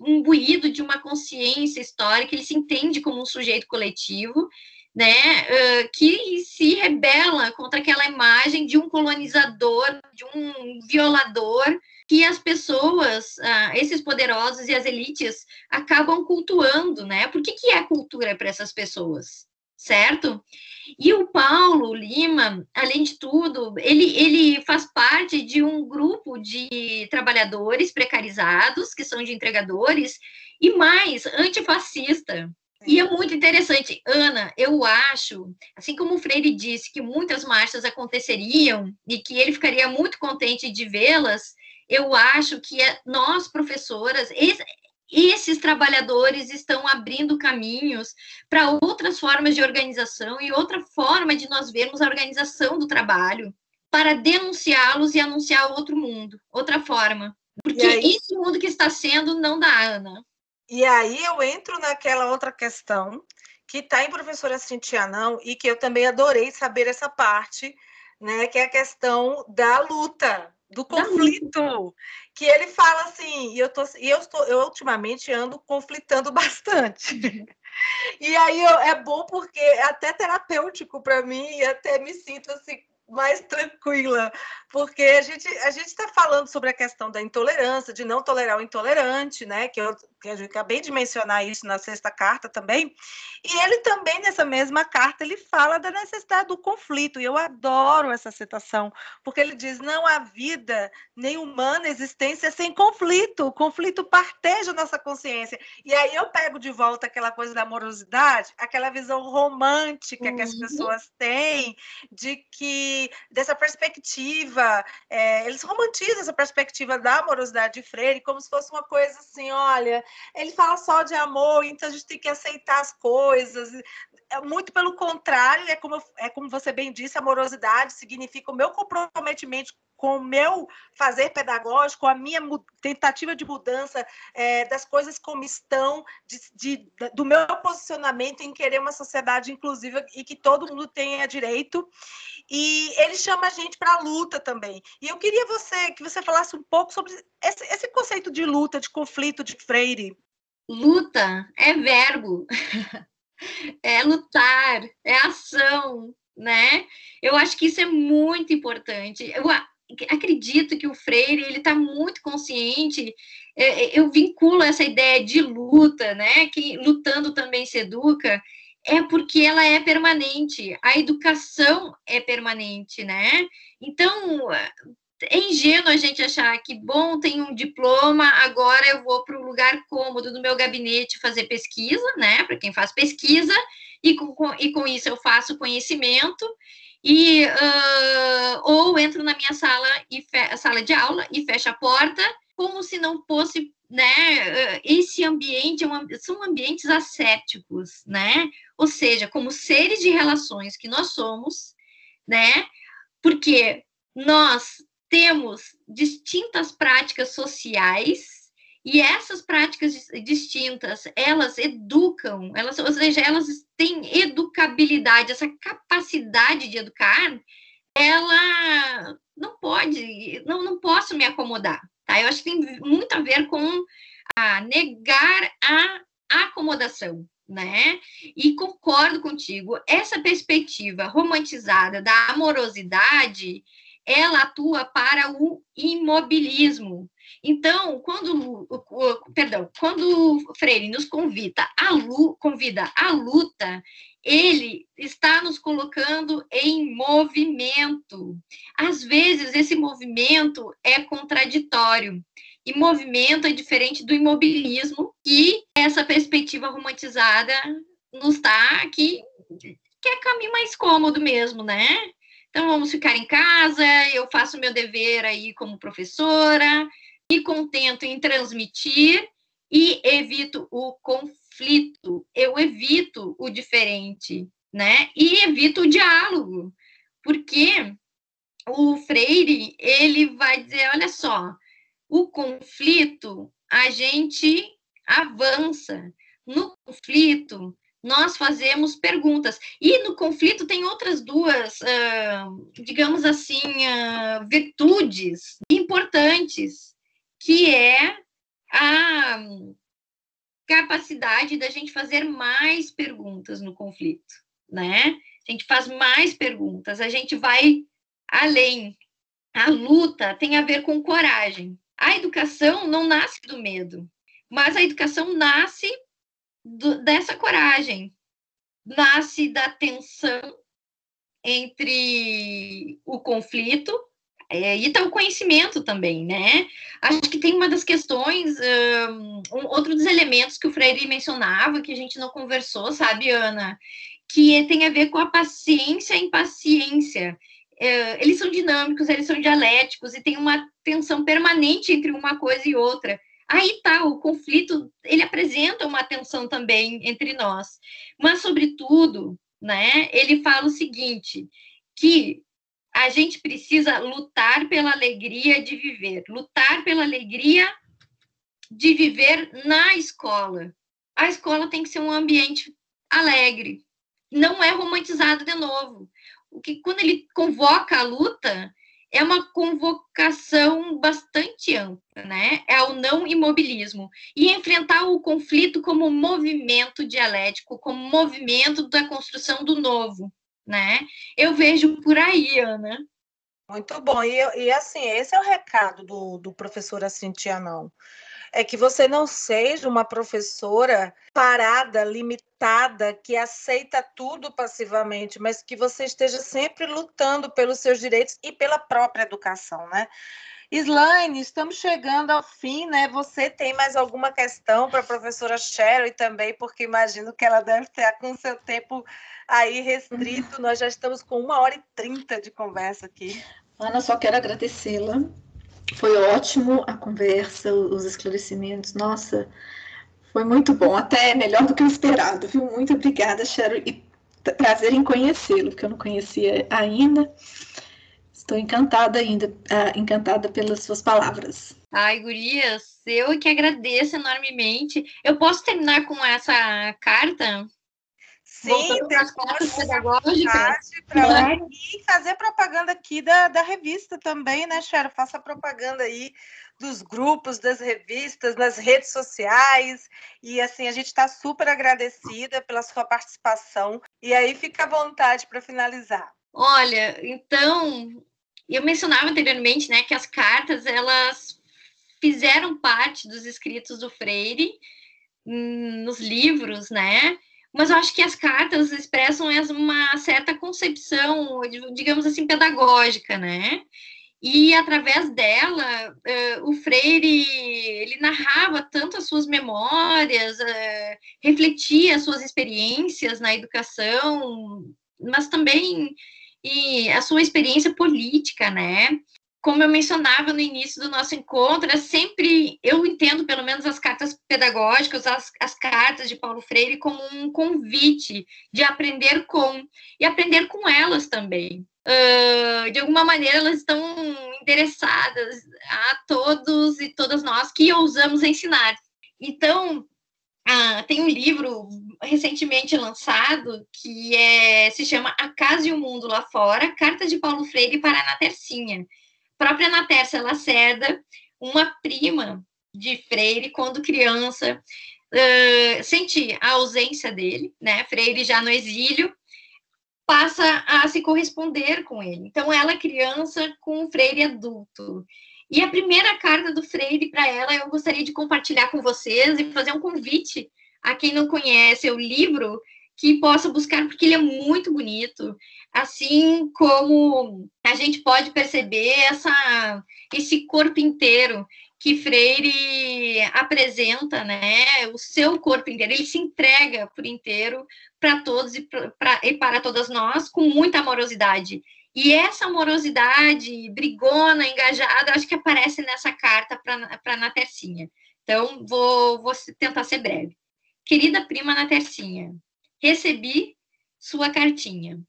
imbuído de uma consciência histórica, ele se entende como um sujeito coletivo, né, uh, que se rebela contra aquela imagem de um colonizador, de um violador, que as pessoas, uh, esses poderosos e as elites acabam cultuando, né? Por que, que é cultura para essas pessoas, certo? E o Paulo Lima, além de tudo, ele, ele faz parte de um grupo de trabalhadores precarizados, que são de entregadores, e mais, antifascista, e é muito interessante, Ana, eu acho, assim como o Freire disse que muitas marchas aconteceriam e que ele ficaria muito contente de vê-las, eu acho que é, nós, professoras, esses trabalhadores estão abrindo caminhos para outras formas de organização e outra forma de nós vermos a organização do trabalho para denunciá-los e anunciar outro mundo, outra forma. Porque aí, esse mundo que está sendo não dá, Ana. E aí eu entro naquela outra questão que está em professora Cintia não e que eu também adorei saber essa parte, né, que é a questão da luta, do conflito, que ele fala assim, e eu tô, e eu estou, eu ultimamente ando conflitando [LAUGHS] bastante. E aí eu, é bom porque é até terapêutico para mim e até me sinto assim mais tranquila, porque a gente a gente está falando sobre a questão da intolerância, de não tolerar o intolerante, né? Que eu, que eu acabei de mencionar isso na sexta carta também. E ele também nessa mesma carta ele fala da necessidade do conflito. E eu adoro essa citação, porque ele diz: não há vida nem humana existência sem conflito. O conflito parteja nossa consciência. E aí eu pego de volta aquela coisa da amorosidade, aquela visão romântica que as uhum. pessoas têm de que dessa perspectiva, é, eles romantizam essa perspectiva da amorosidade de Freire como se fosse uma coisa assim, olha, ele fala só de amor, então a gente tem que aceitar as coisas. É muito pelo contrário, é como, é como você bem disse, amorosidade significa o meu comprometimento com o meu fazer pedagógico, a minha tentativa de mudança é, das coisas como estão, de, de, do meu posicionamento em querer uma sociedade inclusiva e que todo mundo tenha direito. E ele chama a gente para a luta também. E eu queria você que você falasse um pouco sobre esse, esse conceito de luta, de conflito de Freire. Luta é verbo, [LAUGHS] é lutar, é ação, né? Eu acho que isso é muito importante. Eu, acredito que o Freire ele está muito consciente. É, é, eu vinculo essa ideia de luta, né? Que lutando também se educa, é porque ela é permanente. A educação é permanente, né? Então é ingênuo a gente achar que bom tem um diploma, agora eu vou para o lugar cômodo do meu gabinete fazer pesquisa, né? Para quem faz pesquisa e com, e com isso eu faço conhecimento e uh, ou entro na minha sala e sala de aula e fecho a porta como se não fosse né esse ambiente é são ambientes assépticos né? Ou seja como seres de relações que nós somos né? Porque nós temos distintas práticas sociais e essas práticas distintas, elas educam, elas, ou seja, elas têm educabilidade, essa capacidade de educar, ela não pode, não, não posso me acomodar, tá? Eu acho que tem muito a ver com a negar a acomodação, né? E concordo contigo, essa perspectiva romantizada da amorosidade, ela atua para o imobilismo, então, quando perdão, quando Freire nos convida a, convida luta, ele está nos colocando em movimento. Às vezes, esse movimento é contraditório. E movimento é diferente do imobilismo, e essa perspectiva romantizada nos está aqui, que é caminho mais cômodo mesmo, né? Então, vamos ficar em casa, eu faço meu dever aí como professora, me contento em transmitir e evito o conflito, eu evito o diferente, né? E evito o diálogo, porque o Freire, ele vai dizer, olha só, o conflito, a gente avança. No conflito, nós fazemos perguntas. E no conflito tem outras duas, uh, digamos assim, uh, virtudes importantes que é a capacidade da gente fazer mais perguntas no conflito, né? A gente faz mais perguntas, a gente vai além. A luta tem a ver com coragem. A educação não nasce do medo, mas a educação nasce do, dessa coragem, nasce da tensão entre o conflito é, e tá o conhecimento também, né? Acho que tem uma das questões, um, outro dos elementos que o Freire mencionava, que a gente não conversou, sabe, Ana? Que tem a ver com a paciência e impaciência. é, eles são dinâmicos, eles são dialéticos e tem uma tensão permanente entre uma coisa e outra. Aí tá, o conflito, ele apresenta uma tensão também entre nós. Mas, sobretudo, né, ele fala o seguinte, que a gente precisa lutar pela alegria de viver, lutar pela alegria de viver na escola. A escola tem que ser um ambiente alegre, não é romantizado de novo. O que quando ele convoca a luta é uma convocação bastante ampla, né? É o não imobilismo e enfrentar o conflito como movimento dialético, como movimento da construção do novo, né? Eu vejo por aí, Ana. Muito bom. E, e assim, esse é o recado do, do professor Assintia, não é que você não seja uma professora parada, limitada, que aceita tudo passivamente, mas que você esteja sempre lutando pelos seus direitos e pela própria educação, né? Slaine, estamos chegando ao fim, né? Você tem mais alguma questão para a professora Cheryl também, porque imagino que ela deve estar com seu tempo aí restrito. Nós já estamos com uma hora e trinta de conversa aqui. Ana, só quero agradecê-la foi ótimo a conversa, os esclarecimentos. Nossa, foi muito bom, até melhor do que o esperado, viu? Muito obrigada, Cheryl, e prazer em conhecê-lo, que eu não conhecia ainda. Estou encantada ainda, uh, encantada pelas suas palavras. Ai, gurias, eu que agradeço enormemente. Eu posso terminar com essa carta? Sim, depois pedagógicas. Claro. E fazer propaganda aqui da, da revista também, né, Cheryl? Faça propaganda aí dos grupos, das revistas, nas redes sociais. E assim, a gente está super agradecida pela sua participação. E aí fica à vontade para finalizar. Olha, então, eu mencionava anteriormente, né, que as cartas elas fizeram parte dos escritos do Freire hum, nos livros, né? mas eu acho que as cartas expressam uma certa concepção, digamos assim, pedagógica, né? E através dela, uh, o Freire ele narrava tanto as suas memórias, uh, refletia as suas experiências na educação, mas também e a sua experiência política, né? como eu mencionava no início do nosso encontro, é sempre, eu entendo pelo menos as cartas pedagógicas, as, as cartas de Paulo Freire, como um convite de aprender com, e aprender com elas também. Uh, de alguma maneira, elas estão interessadas a todos e todas nós que ousamos ensinar. Então, uh, tem um livro recentemente lançado que é, se chama A Casa e o Mundo Lá Fora, Carta de Paulo Freire para Ana Tercinha própria Ana Tércia Lacerda, uma prima de Freire, quando criança, uh, senti a ausência dele, né? Freire já no exílio, passa a se corresponder com ele. Então, ela criança com Freire adulto. E a primeira carta do Freire para ela, eu gostaria de compartilhar com vocês e fazer um convite a quem não conhece o livro que possa buscar, porque ele é muito bonito, assim como a gente pode perceber essa, esse corpo inteiro que Freire apresenta, né, o seu corpo inteiro, ele se entrega por inteiro para todos e, pra, e para todas nós com muita amorosidade. E essa amorosidade brigona, engajada, acho que aparece nessa carta para a Natercinha. Então, vou, vou tentar ser breve. Querida prima Natercinha, Recebi sua cartinha.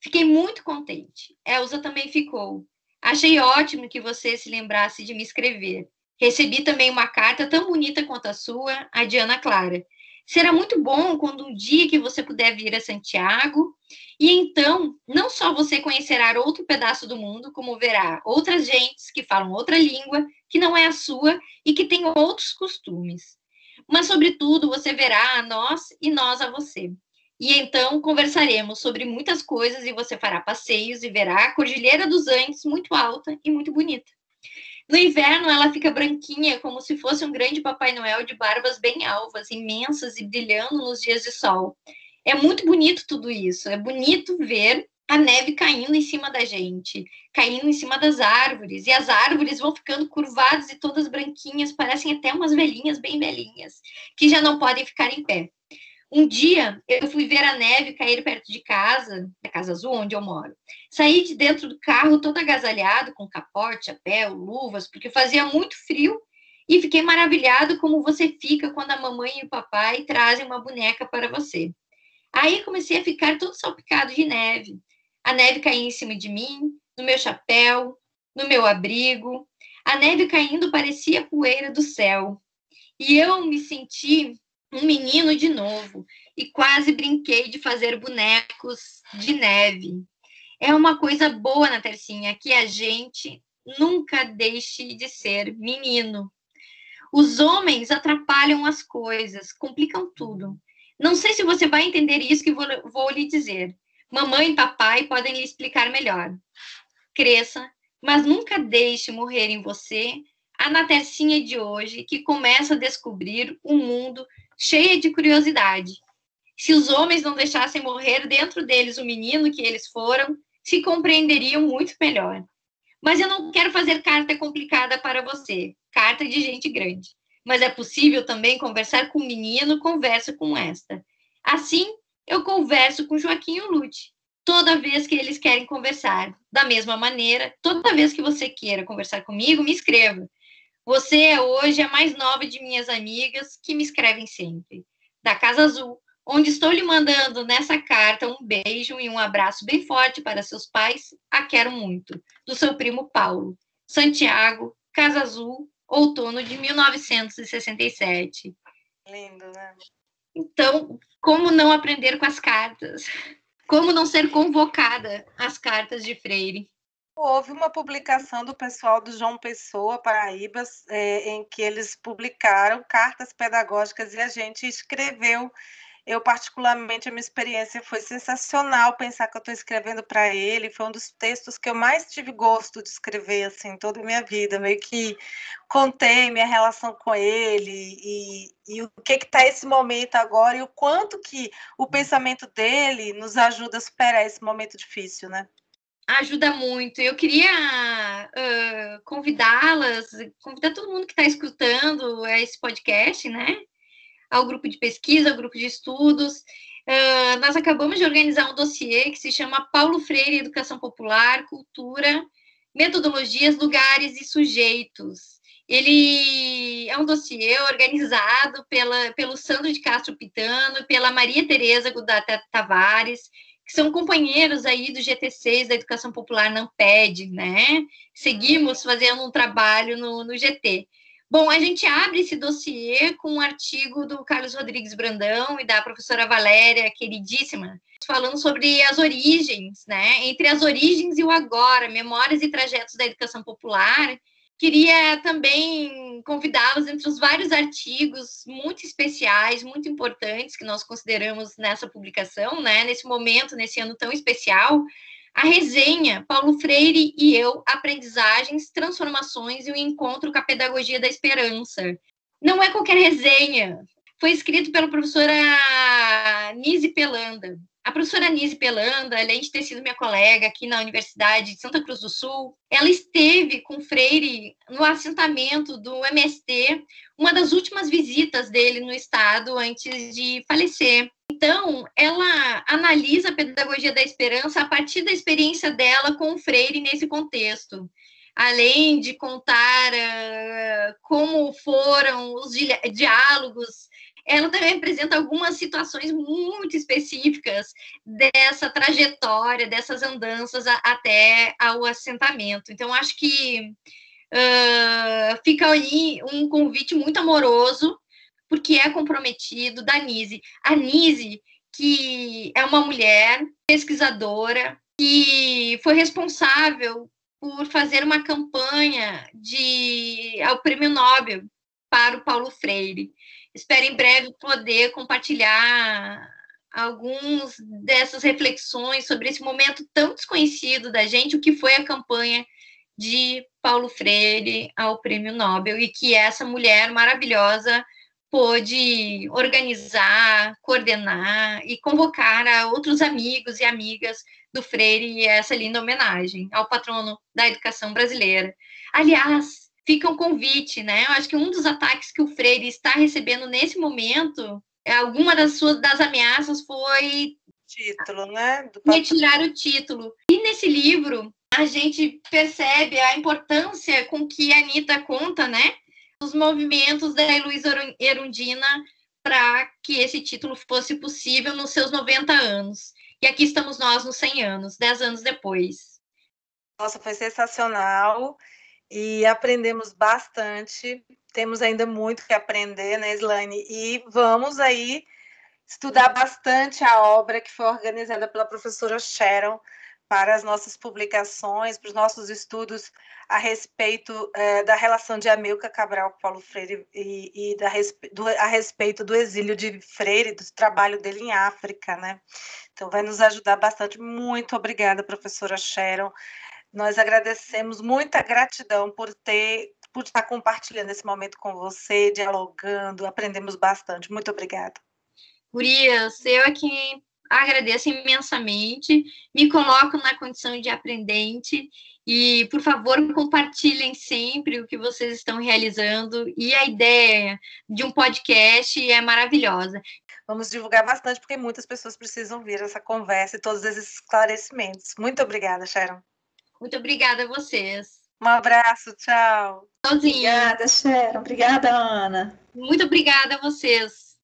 Fiquei muito contente. Elza também ficou. Achei ótimo que você se lembrasse de me escrever. Recebi também uma carta tão bonita quanto a sua, a Diana Clara. Será muito bom quando um dia que você puder vir a Santiago, e então não só você conhecerá outro pedaço do mundo, como verá outras gentes que falam outra língua, que não é a sua e que têm outros costumes. Mas, sobretudo, você verá a nós e nós a você. E então conversaremos sobre muitas coisas e você fará passeios e verá a Cordilheira dos Andes muito alta e muito bonita. No inverno, ela fica branquinha, como se fosse um grande Papai Noel de barbas bem alvas, imensas e brilhando nos dias de sol. É muito bonito tudo isso. É bonito ver a neve caindo em cima da gente, caindo em cima das árvores, e as árvores vão ficando curvadas e todas branquinhas, parecem até umas velhinhas bem velhinhas, que já não podem ficar em pé. Um dia eu fui ver a neve cair perto de casa, da Casa Azul, onde eu moro. Saí de dentro do carro todo agasalhado, com capote, chapéu, luvas, porque fazia muito frio e fiquei maravilhado como você fica quando a mamãe e o papai trazem uma boneca para você. Aí comecei a ficar todo salpicado de neve. A neve caía em cima de mim, no meu chapéu, no meu abrigo. A neve caindo parecia poeira do céu. E eu me senti um menino de novo e quase brinquei de fazer bonecos de neve. É uma coisa boa na Tercinha que a gente nunca deixe de ser menino. Os homens atrapalham as coisas, complicam tudo. Não sei se você vai entender isso que vou, vou lhe dizer. Mamãe e papai podem lhe explicar melhor. Cresça, mas nunca deixe morrer em você a Natercinha de hoje, que começa a descobrir um mundo cheia de curiosidade. Se os homens não deixassem morrer dentro deles o menino que eles foram, se compreenderiam muito melhor. Mas eu não quero fazer carta complicada para você, carta de gente grande. Mas é possível também conversar com um menino, conversa com esta. Assim, eu converso com Joaquim e o Lute, toda vez que eles querem conversar. Da mesma maneira, toda vez que você queira conversar comigo, me escreva. Você é hoje a mais nova de minhas amigas que me escrevem sempre. Da Casa Azul, onde estou lhe mandando nessa carta um beijo e um abraço bem forte para seus pais, a quero muito. Do seu primo Paulo. Santiago, Casa Azul, outono de 1967. Lindo, né? Então, como não aprender com as cartas? Como não ser convocada às cartas de Freire? Houve uma publicação do pessoal do João Pessoa, Paraíba, é, em que eles publicaram cartas pedagógicas e a gente escreveu. Eu, particularmente, a minha experiência foi sensacional pensar que eu estou escrevendo para ele. Foi um dos textos que eu mais tive gosto de escrever, assim, toda a minha vida. Meio que contei minha relação com ele e, e o que está esse momento agora e o quanto que o pensamento dele nos ajuda a superar esse momento difícil, né? ajuda muito. Eu queria uh, convidá-las, convidar todo mundo que está escutando esse podcast, né? Ao grupo de pesquisa, ao grupo de estudos. Uh, nós acabamos de organizar um dossiê que se chama Paulo Freire Educação Popular, Cultura, Metodologias, Lugares e Sujeitos. Ele é um dossiê organizado pela, pelo Sandro de Castro Pitano, pela Maria Tereza Gudata Tavares, que são companheiros aí do GT6, da Educação Popular não pede, né? Seguimos fazendo um trabalho no, no GT. Bom, a gente abre esse dossiê com um artigo do Carlos Rodrigues Brandão e da professora Valéria, queridíssima, falando sobre as origens, né? Entre as origens e o agora, memórias e trajetos da educação popular, Queria também convidá-los entre os vários artigos muito especiais, muito importantes que nós consideramos nessa publicação, né? Nesse momento, nesse ano tão especial, a resenha Paulo Freire e eu, aprendizagens, transformações e o encontro com a pedagogia da esperança. Não é qualquer resenha. Foi escrito pela professora Nise Pelanda. A professora Nise Pelanda, além de ter sido minha colega aqui na Universidade de Santa Cruz do Sul, ela esteve com Freire no assentamento do MST, uma das últimas visitas dele no estado antes de falecer. Então, ela analisa a pedagogia da esperança a partir da experiência dela com o Freire nesse contexto além de contar uh, como foram os diálogos ela também apresenta algumas situações muito específicas dessa trajetória, dessas andanças a, até ao assentamento. Então, acho que uh, fica aí um convite muito amoroso, porque é comprometido da Nise. A Nise, que é uma mulher pesquisadora, que foi responsável por fazer uma campanha de ao Prêmio Nobel para o Paulo Freire. Espero em breve poder compartilhar alguns dessas reflexões sobre esse momento tão desconhecido da gente, o que foi a campanha de Paulo Freire ao Prêmio Nobel e que essa mulher maravilhosa pôde organizar, coordenar e convocar a outros amigos e amigas do Freire e essa linda homenagem ao patrono da educação brasileira. Aliás, fica um convite, né? Eu acho que um dos ataques que o Freire está recebendo nesse momento é, alguma das suas das ameaças foi título, né? Retirar o título. E nesse livro a gente percebe a importância com que a Anitta conta, né? Os movimentos da Luísa Erundina para que esse título fosse possível nos seus 90 anos. E aqui estamos nós nos 100 anos, 10 anos depois. Nossa, foi sensacional e aprendemos bastante. Temos ainda muito que aprender, né, Slane? E vamos aí estudar bastante a obra que foi organizada pela professora Sharon para as nossas publicações, para os nossos estudos a respeito é, da relação de Amilcar Cabral com Paulo Freire e, e da, do, a respeito do exílio de Freire, do trabalho dele em África, né? Então, vai nos ajudar bastante. Muito obrigada, professora Sharon. Nós agradecemos muita gratidão por ter, por estar compartilhando esse momento com você, dialogando, aprendemos bastante. Muito obrigada. Gurias, eu é agradeço imensamente, me coloco na condição de aprendente e, por favor, compartilhem sempre o que vocês estão realizando e a ideia de um podcast é maravilhosa. Vamos divulgar bastante, porque muitas pessoas precisam ver essa conversa e todos esses esclarecimentos. Muito obrigada, Sharon. Muito obrigada a vocês. Um abraço, tchau. Tchauzinho. Obrigada, Sharon. Obrigada, Ana. Muito obrigada a vocês.